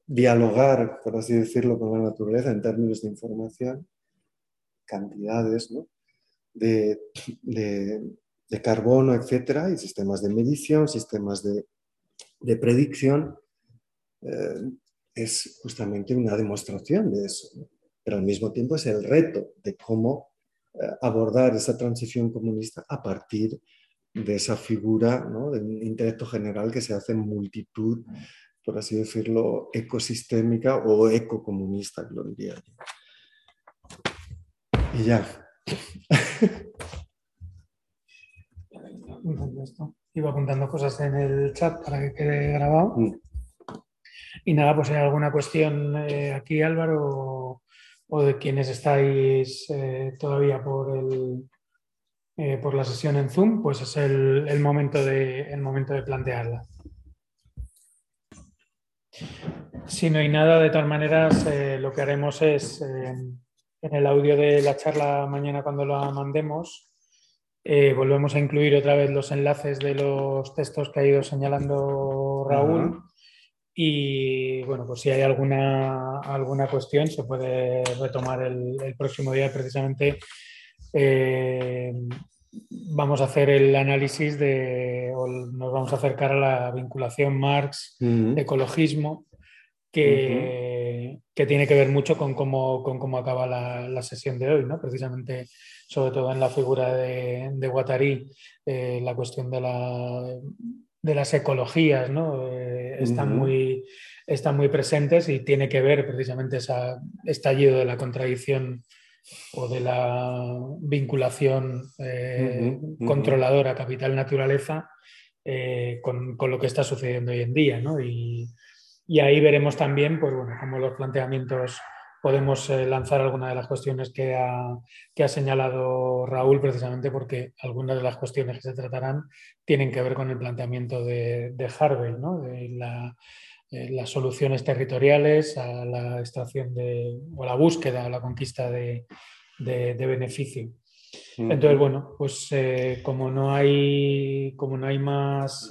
dialogar, por así decirlo, con la naturaleza en términos de información, cantidades de, carbono, etcétera, y sistemas de medición, sistemas de, predicción, eh, es justamente una demostración de eso. Pero al mismo tiempo es el reto de cómo eh, abordar esa transición comunista a partir de esa figura ¿no? de un intelecto general que se hace en multitud por así decirlo, ecosistémica o ecocomunista, lo diría yo. Y ya. Iba apuntando cosas en el chat para que quede grabado. Mm. Y nada, pues si hay alguna cuestión eh, aquí, Álvaro, o, de quienes estáis eh, todavía por, el, eh, por la sesión en Zoom, pues es el, momento, de, el momento de plantearla. Si no hay nada, de todas maneras, eh, lo que haremos es, eh, en el audio de la charla mañana cuando la mandemos, eh, volvemos a incluir otra vez los enlaces de los textos que ha ido señalando Raúl. Y bueno, pues si hay alguna, alguna cuestión, se puede retomar el, próximo día. Precisamente vamos a hacer el análisis de, o nos vamos a acercar a la vinculación Marx-ecologismo que, tiene que ver mucho con cómo, con cómo acaba la, sesión de hoy, ¿no? precisamente sobre todo en la figura de, de Guattari, eh, la cuestión de, la, de las ecologías ¿no? Eh, están, muy, están muy presentes y tiene que ver precisamente ese estallido de la contradicción o de la vinculación eh, controladora capital-naturaleza con, con, lo que está sucediendo hoy en día. ¿no? Y, y ahí veremos también, pues bueno, cómo los planteamientos podemos eh, lanzar algunas de las cuestiones que ha, que ha, señalado Raúl, precisamente porque algunas de las cuestiones que se tratarán tienen que ver con el planteamiento de, de Harvey, ¿no? de la, eh, las soluciones territoriales a la extracción de, o la búsqueda, la conquista de, de, beneficio. Entonces, bueno, pues eh, como, no hay, como no hay más...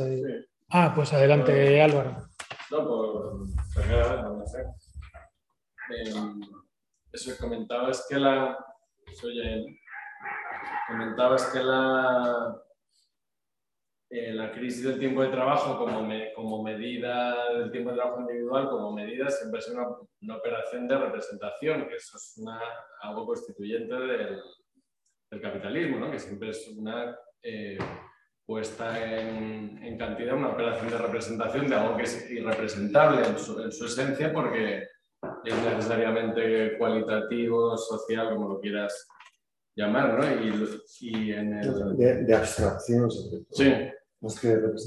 Ah, pues adelante, Álvaro. No, por primera eso comentaba la. eh, la crisis del tiempo de trabajo como, como medida del tiempo de trabajo individual, como medida, siempre es una, una operación de representación, que eso es una, algo constituyente del, del capitalismo, ¿no? que siempre es una eh, puesta en, en, cantidad, una operación de representación de algo que es irrepresentable en su, en su esencia porque es necesariamente cualitativo, social, como lo quieras llamar, ¿no? Y, y en el... De, de abstracción, Sí,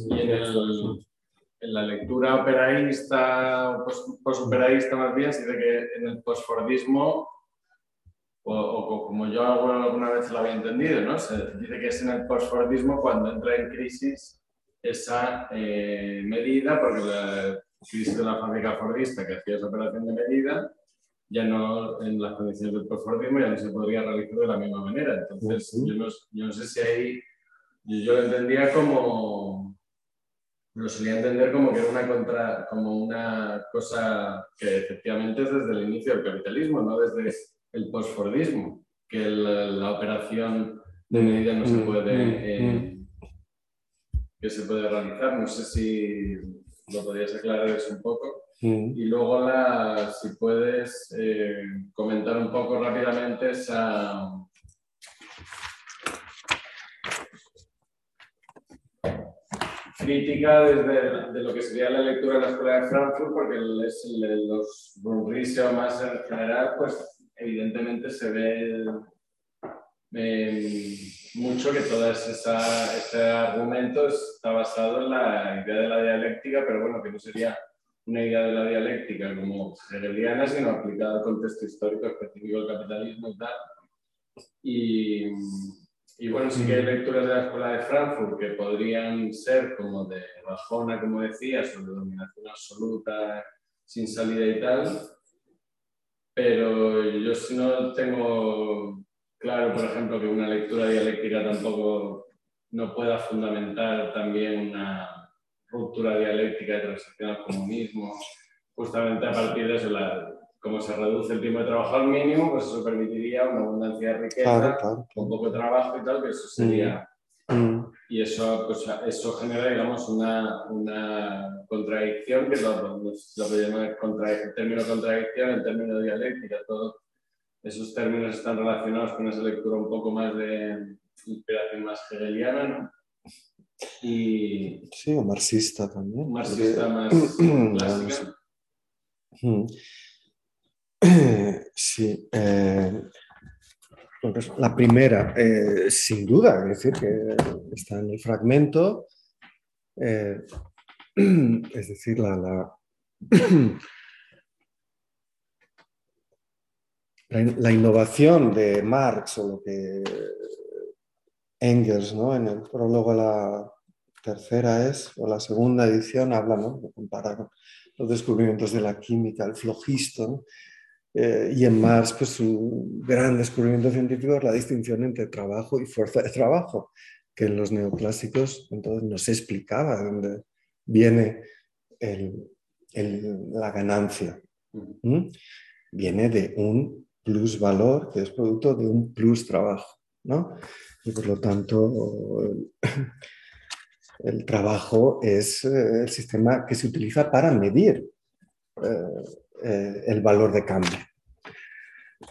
y en, el, en, la lectura operaísta, posoperaísta más bien, se dice que en el posfordismo, o, o, como yo alguna vez lo había entendido, ¿no? se dice que es en el posfordismo cuando entra en crisis esa eh, medida, porque la crisis de la fábrica fordista que hacía esa operación de medida, ya no en las condiciones del posfordismo ya no se podría realizar de la misma manera. Entonces, yo, no, yo no sé si hay yo lo entendía como, lo solía entender como que era una, contra, como una cosa que efectivamente es desde el inicio del capitalismo, no desde el postfordismo, que la operación de medida no se Mm, puede, mm, eh, que se puede realizar. No sé si lo podrías aclarar eso un poco. Mm. Y luego, la, si puedes eh, comentar un poco rápidamente esa, crítica desde de lo que sería la lectura de la Escuela de Frankfurt, porque es el, los Brunrisio más en general, pues evidentemente se ve eh, mucho que todo esa, ese argumento está basado en la idea de la dialéctica, pero bueno, que no sería una idea de la dialéctica como hegeliana, sino aplicada al contexto histórico específico del capitalismo y tal. Y, y bueno, sí que hay lecturas de la Escuela de Frankfurt que podrían ser como de bajona, como decía, sobre dominación absoluta, sin salida y tal. Pero yo si no tengo claro, por ejemplo, que una lectura dialéctica tampoco no pueda fundamentar también una ruptura dialéctica de transición al comunismo. Justamente a partir de eso, la, como se reduce el tiempo de trabajo al mínimo, pues eso permitiría una abundancia de riqueza, Claro, claro, con poco trabajo y tal, que eso sería... Y eso, pues, eso genera, digamos, una, una contradicción, que lo, lo, lo que llama contra, el término contradicción, el término dialéctica, todos esos términos están relacionados con esa lectura un poco más de inspiración más hegeliana, ¿no? Y Sí, o marxista también. marxista más clásica. Sí. eh, pues la primera, eh, sin duda, es decir, que está en el fragmento, eh, es decir, la, la, la in- la innovación de Marx o lo que Engels, ¿no? en el prólogo a la tercera es, o la segunda edición, habla, ¿no? compara con los descubrimientos de la química, el flogisto, ¿no? Eh, y en Marx, pues su gran descubrimiento científico es la distinción entre trabajo y fuerza de trabajo, que en los neoclásicos entonces no se explicaba de dónde viene el- el- la ganancia. ¿Mm? Viene de un plus valor que es producto de un plus trabajo. ¿no? Y por lo tanto, el, el trabajo es eh, el sistema que se utiliza para medir eh, eh, el valor de cambio.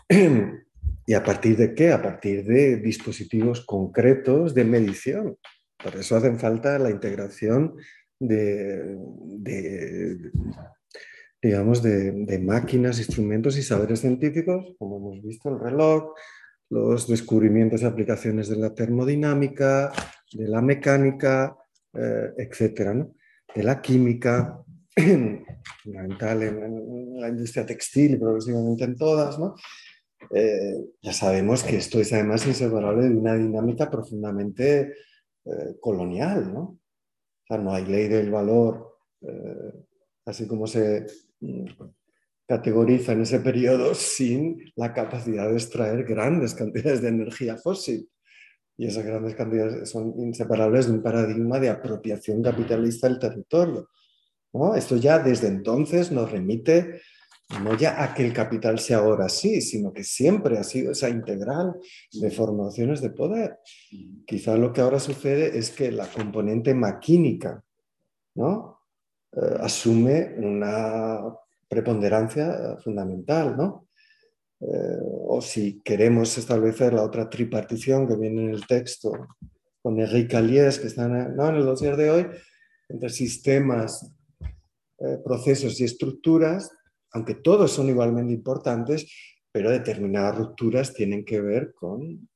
¿Y a partir de qué? A partir de dispositivos concretos de medición. Por eso hacen falta la integración de, digamos, de, máquinas, instrumentos y saberes científicos, como hemos visto, el reloj, los descubrimientos y aplicaciones de la termodinámica, de la mecánica, eh, etcétera, de la química, fundamental en, en, la industria textil y progresivamente en todas, ¿no? Eh, ya sabemos que esto es además inseparable de una dinámica profundamente eh, colonial, ¿no? O sea, no hay ley del valor, eh, así como se mm, categoriza en ese periodo, sin la capacidad de extraer grandes cantidades de energía fósil. Y esas grandes cantidades son inseparables de un paradigma de apropiación capitalista del territorio. ¿No? Esto ya desde entonces nos remite no ya a que el capital sea ahora sí, sino que siempre ha sido esa integral de formaciones de poder. Quizá lo que ahora sucede es que la componente maquínica ¿no? Eh, asume una preponderancia fundamental, ¿no? Eh, o si queremos establecer la otra tripartición que viene en el texto con Enrique Aliés, que está en, ¿no? en el dossier de hoy, entre sistemas, eh, procesos y estructuras, aunque todos son igualmente importantes, pero determinadas rupturas tienen que ver con,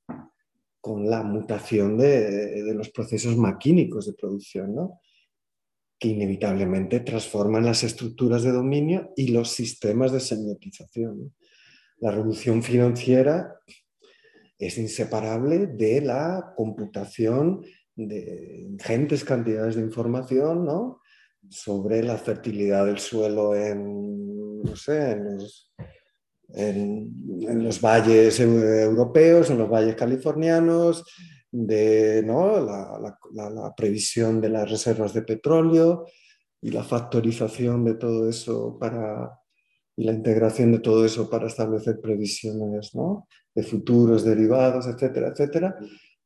con la mutación de, de, los procesos maquínicos de producción, ¿no? que inevitablemente transforman las estructuras de dominio y los sistemas de semiotización. La revolución financiera es inseparable de la computación de ingentes cantidades de información ¿no? Sobre la fertilidad del suelo en, no sé, en, los, valles europeos, en los valles californianos, de ¿no? la, la, la, previsión de las reservas de petróleo y la factorización de todo eso para, y la integración de todo eso para establecer previsiones ¿no? de futuros derivados, etcétera, etcétera,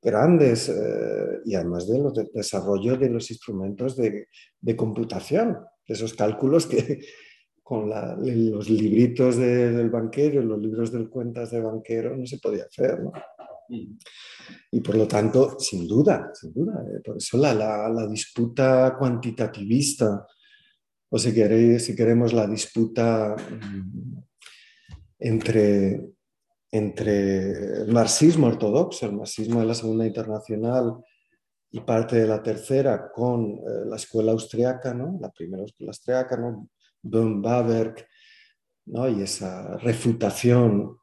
grandes eh, y además del de desarrollo de los instrumentos de, de, computación, esos cálculos que con la, los libritos de, del banquero, los libros de cuentas de banquero no se podía hacer. ¿no? Y por lo tanto, sin duda, sin duda, eh, por eso la, la, la, disputa cuantitativista, o si, queréis, si queremos la disputa mm, entre, entre el marxismo ortodoxo, el marxismo de la Segunda Internacional y parte de la tercera con eh, la escuela austriaca, ¿no? la primera escuela austriaca, ¿no? Böhm-Bawerk, ¿no? y esa refutación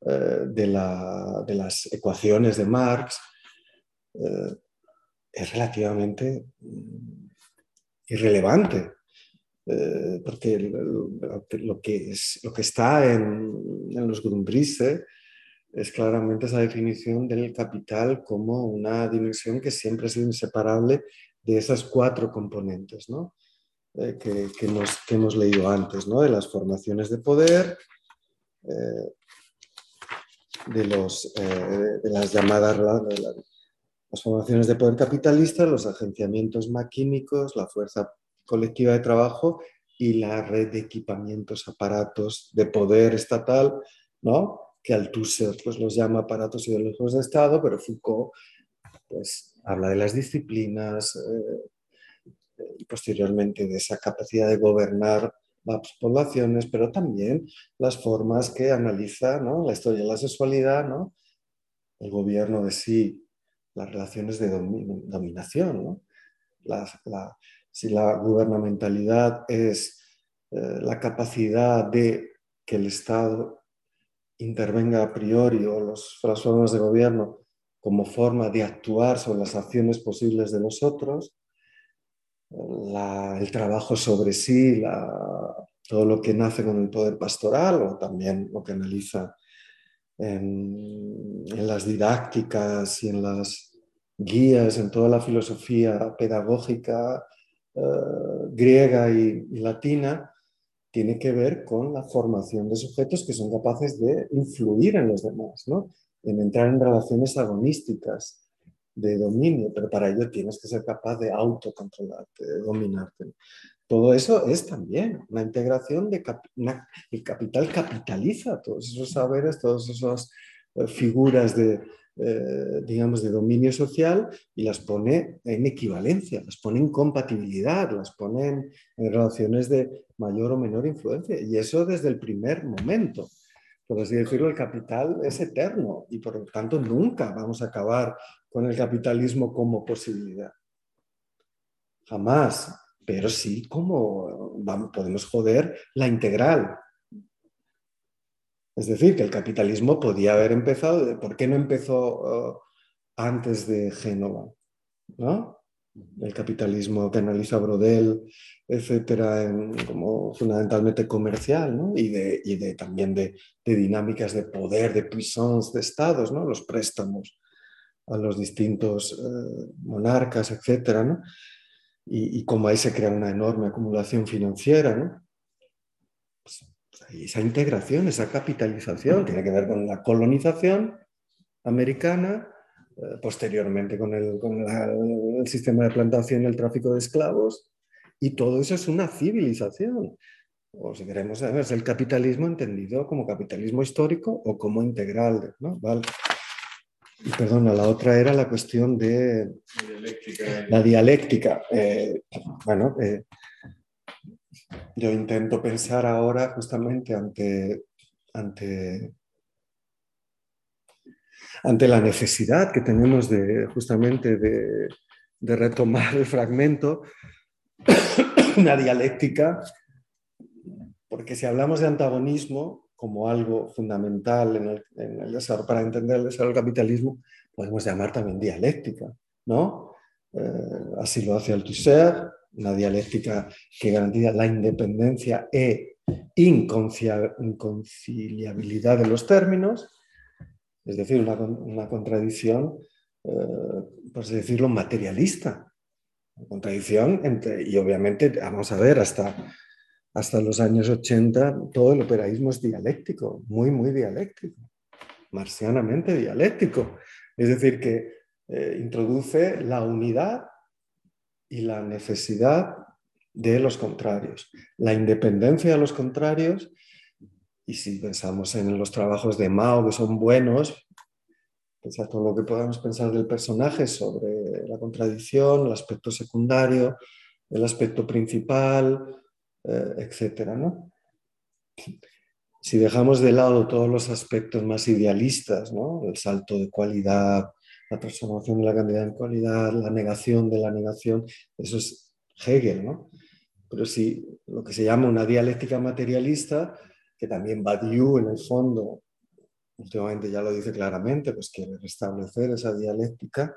eh, de, la, de, las ecuaciones de Marx eh, es relativamente mm, irrelevante, eh, porque lo que, es, lo que está en, en los Grundrisse es claramente esa definición del capital como una dimensión que siempre ha sido inseparable de esas cuatro componentes ¿no? eh, que, que, nos, que, hemos leído antes, ¿no? de las formaciones de poder, eh, de, los, eh, de las llamadas de la, las formaciones de poder capitalista, los agenciamientos maquínicos, la fuerza colectiva de trabajo y la red de equipamientos, aparatos de poder estatal, ¿no? que Althusser pues, los llama aparatos ideológicos de Estado, pero Foucault pues, habla de las disciplinas eh, y posteriormente de esa capacidad de gobernar las poblaciones, pero también las formas que analiza ¿no? la historia de la sexualidad, ¿no? el gobierno de sí, las relaciones de dominación. ¿no? La, la, si la gubernamentalidad es eh, la capacidad de que el Estado intervenga a priori o los, las formas de gobierno como forma de actuar sobre las acciones posibles de los otros, el trabajo sobre sí, todo lo que nace con el poder pastoral o también lo que analiza en, las didácticas y en las guías, en toda la filosofía pedagógica eh, griega y, latina, tiene que ver con la formación de sujetos que son capaces de influir en los demás, ¿no? en entrar en relaciones agonísticas de dominio, pero para ello tienes que ser capaz de autocontrolarte, de dominarte. Todo eso es también una integración de cap el capital capitaliza todos esos saberes, todas esas eh, figuras de, eh, digamos, de dominio social y las pone en equivalencia, las pone en compatibilidad, las pone en, relaciones de mayor o menor influencia. Y eso desde el primer momento por así decirlo, el capital es eterno y por lo tanto nunca vamos a acabar con el capitalismo como posibilidad. Jamás, pero sí como podemos joder la integral. Es decir, que el capitalismo podía haber empezado, ¿por qué no empezó uh, antes de Génova? ¿No? el capitalismo que analiza Brodel, etcétera, en, como fundamentalmente comercial, ¿no? y, de, y de, también de, de, dinámicas de poder, de puissance de estados, ¿no? los préstamos a los distintos eh, monarcas, etcétera, ¿no? y, y cómo ahí se crea una enorme acumulación financiera. ¿no? Esa integración, esa capitalización, tiene que ver con la colonización americana, eh, posteriormente con, el, el, sistema de plantación y el tráfico de esclavos, y todo eso es una civilización. O si queremos, es el capitalismo entendido como capitalismo histórico o como integral. ¿no? Vale. Y perdona, la otra era la cuestión de la dialéctica. Eh, bueno, eh, yo intento pensar ahora justamente ante, ante, ante la necesidad que tenemos de justamente de, retomar el fragmento, una dialéctica, porque si hablamos de antagonismo como algo fundamental en el, para entender el desarrollo del capitalismo, podemos llamar también dialéctica, ¿no? Eh, así lo hace Althusser, una dialéctica que garantiza la independencia e inconciliabilidad de los términos, es decir, una, contradicción, eh, por así decirlo, materialista. Una contradicción entre, y obviamente, vamos a ver, hasta, hasta los años 80 todo el operaísmo es dialéctico, muy, muy dialéctico, marcianamente dialéctico. Es decir, que eh, introduce la unidad y la necesidad de los contrarios, la independencia de los contrarios, y si pensamos en los trabajos de Mao, que son buenos, pensar todo lo que podamos pensar del personaje sobre la contradicción, el aspecto secundario, el aspecto principal, eh, etc. ¿no? Si dejamos de lado todos los aspectos más idealistas, ¿no? el salto de cualidad, la transformación de la cantidad en cualidad, la negación de la negación, eso es Hegel, ¿no? Pero si lo que se llama una dialéctica materialista, que también Badiou en el fondo, últimamente ya lo dice claramente, pues quiere restablecer esa dialéctica,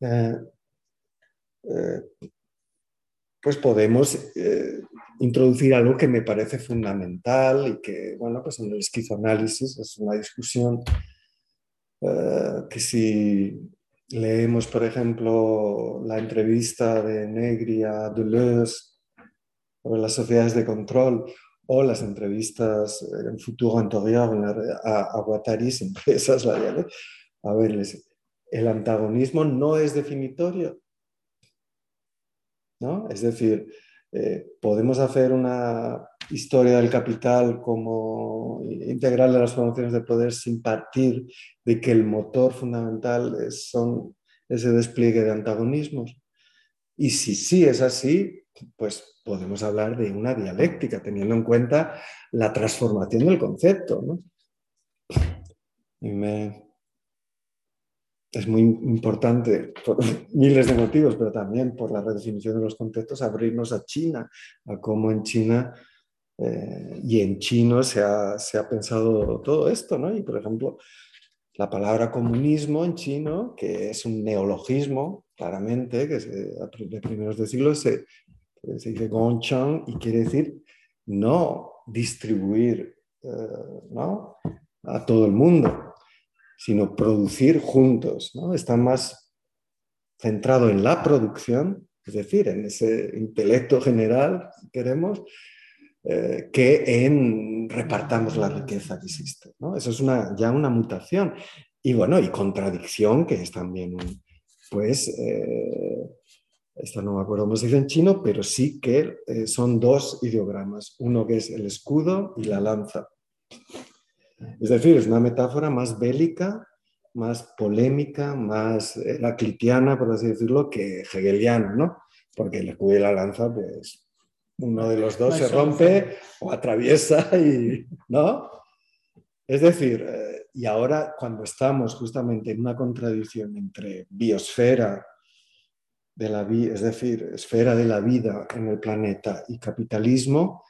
eh, eh, pues podemos eh, introducir algo que me parece fundamental y que, bueno, pues en el esquizoanálisis es una discusión eh, que si leemos, por ejemplo, la entrevista de Negri a Deleuze sobre las sociedades de control o las entrevistas en Futuro Anterior a, a Guattari, siempre la A ver, el antagonismo no es definitorio. ¿no? Es decir, eh, podemos hacer una historia del capital como integral de las formaciones de poder sin partir de que el motor fundamental es, son ese despliegue de antagonismos. Y si sí es así, pues podemos hablar de una dialéctica, teniendo en cuenta la transformación del concepto. ¿no? Y me, es muy importante por miles de motivos, pero también por la redefinición de los conceptos, abrirnos a China, a cómo en China eh, y en chino se ha, se ha, pensado todo esto, ¿no? Y por ejemplo, la palabra comunismo en chino, que es un neologismo, claramente, que se, de primeros de siglo se, se dice Gongchang y quiere decir no distribuir eh, ¿no? a todo el mundo, sino producir juntos. ¿no? Está más centrado en la producción, es decir, en ese intelecto general, si queremos, eh, que en repartamos la riqueza que existe. ¿no? Eso es una, ya una mutación. Y bueno, y contradicción, que es también pues, eh, esto no me acuerdo cómo se dice en chino, pero sí que eh, son dos ideogramas, uno que es el escudo y la lanza. Es decir, es una metáfora más bélica, más polémica, más heraclitiana, por así decirlo, que hegeliana, ¿no? Porque el escudo y la lanza, pues uno de los dos se rompe o atraviesa y, ¿no? Es decir, eh, y ahora cuando estamos justamente en una contradicción entre biosfera de la vida, es decir, esfera de la vida en el planeta y capitalismo,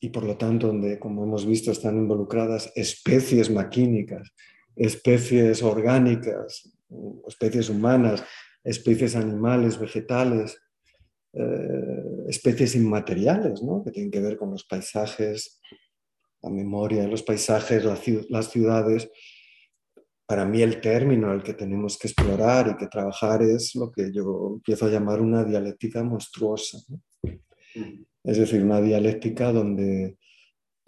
y por lo tanto donde, como hemos visto, están involucradas especies maquínicas, especies orgánicas, especies humanas, especies animales, vegetales, eh, especies inmateriales, ¿no? que tienen que ver con los paisajes, la memoria de los paisajes, las ciudades. Para mí el término al que tenemos que explorar y que trabajar es lo que yo empiezo a llamar una dialéctica monstruosa. Es decir, una dialéctica donde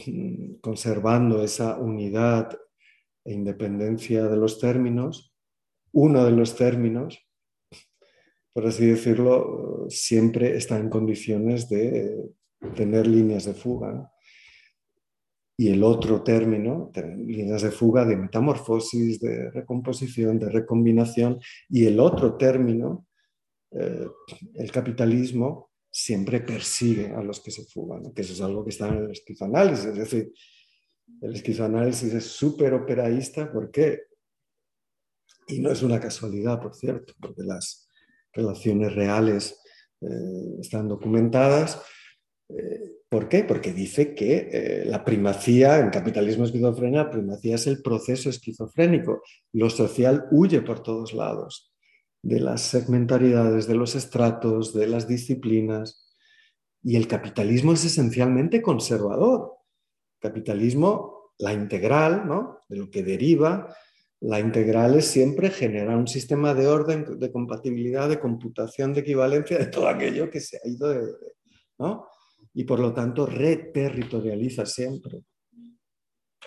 mm, conservando esa unidad e independencia de los términos, uno de los términos, por así decirlo, siempre está en condiciones de tener líneas de fuga. Y el otro término, líneas de fuga de metamorfosis, de recomposición, de recombinación, y el otro término, eh, el capitalismo, siempre persigue a los que se fugan, que eso es algo que está en el esquizoanálisis. Es decir, el esquizoanálisis es súper operaísta, ¿por qué? Y no es una casualidad, por cierto, porque las relaciones reales eh, están documentadas eh, ¿Por qué? Porque dice que eh, la primacía, en capitalismo esquizofrenia, la primacía es el proceso esquizofrénico. Lo social huye por todos lados, de las segmentaridades, de los estratos, de las disciplinas. Y el capitalismo es esencialmente conservador. Capitalismo, la integral, ¿no? de lo que deriva, la integral es siempre generar un sistema de orden, de compatibilidad, de computación, de equivalencia, de todo aquello que se ha ido de, ¿no? y por lo tanto reterritorializa siempre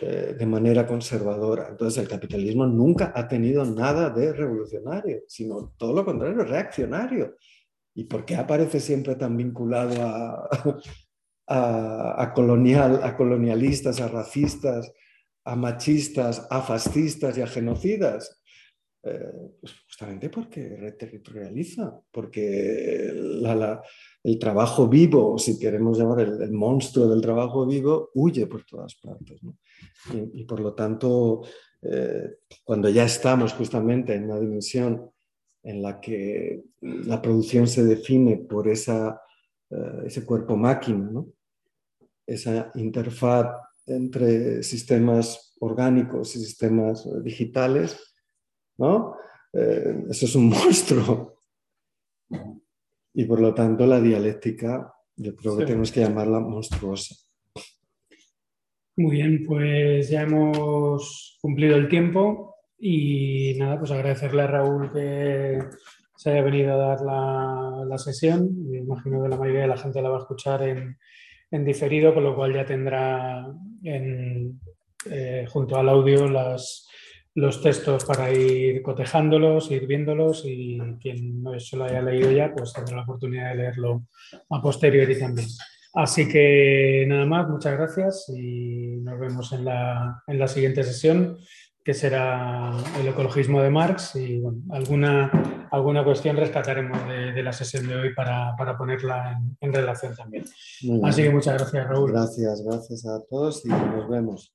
eh, de manera conservadora. Entonces el capitalismo nunca ha tenido nada de revolucionario, sino todo lo contrario, reaccionario. ¿Y por qué aparece siempre tan vinculado a, a, colonial, a colonialistas, a racistas, a machistas, a fascistas y a genocidas? Eh, pues justamente porque reterritorializa, porque el trabajo vivo, si queremos llamar el, monstruo del trabajo vivo, huye por todas partes. Y, por lo tanto, eh, cuando ya estamos justamente en una dimensión en la que la producción se define por esa, eh, ese cuerpo máquina, esa interfaz entre sistemas orgánicos y sistemas digitales, ¿no? Eh, eso es un monstruo. Y por lo tanto la dialéctica yo creo que tenemos que llamarla monstruosa. Muy bien, pues ya hemos cumplido el tiempo y nada, pues agradecerle a Raúl que se haya venido a dar la, la sesión. Me imagino que la mayoría de la gente la va a escuchar en, en diferido, con lo cual ya tendrá en, eh, junto al audio los textos para ir cotejándolos, ir viéndolos y quien no se lo haya leído ya, pues tendrá la oportunidad de leerlo a posteriori también. Así que nada más, muchas gracias y nos vemos en la, en la siguiente sesión, que será el ecologismo de Marx y alguna, alguna cuestión rescataremos de, la sesión de hoy para, para ponerla en, en, relación también. Así que muchas gracias, Raúl. Gracias, gracias a todos y nos vemos.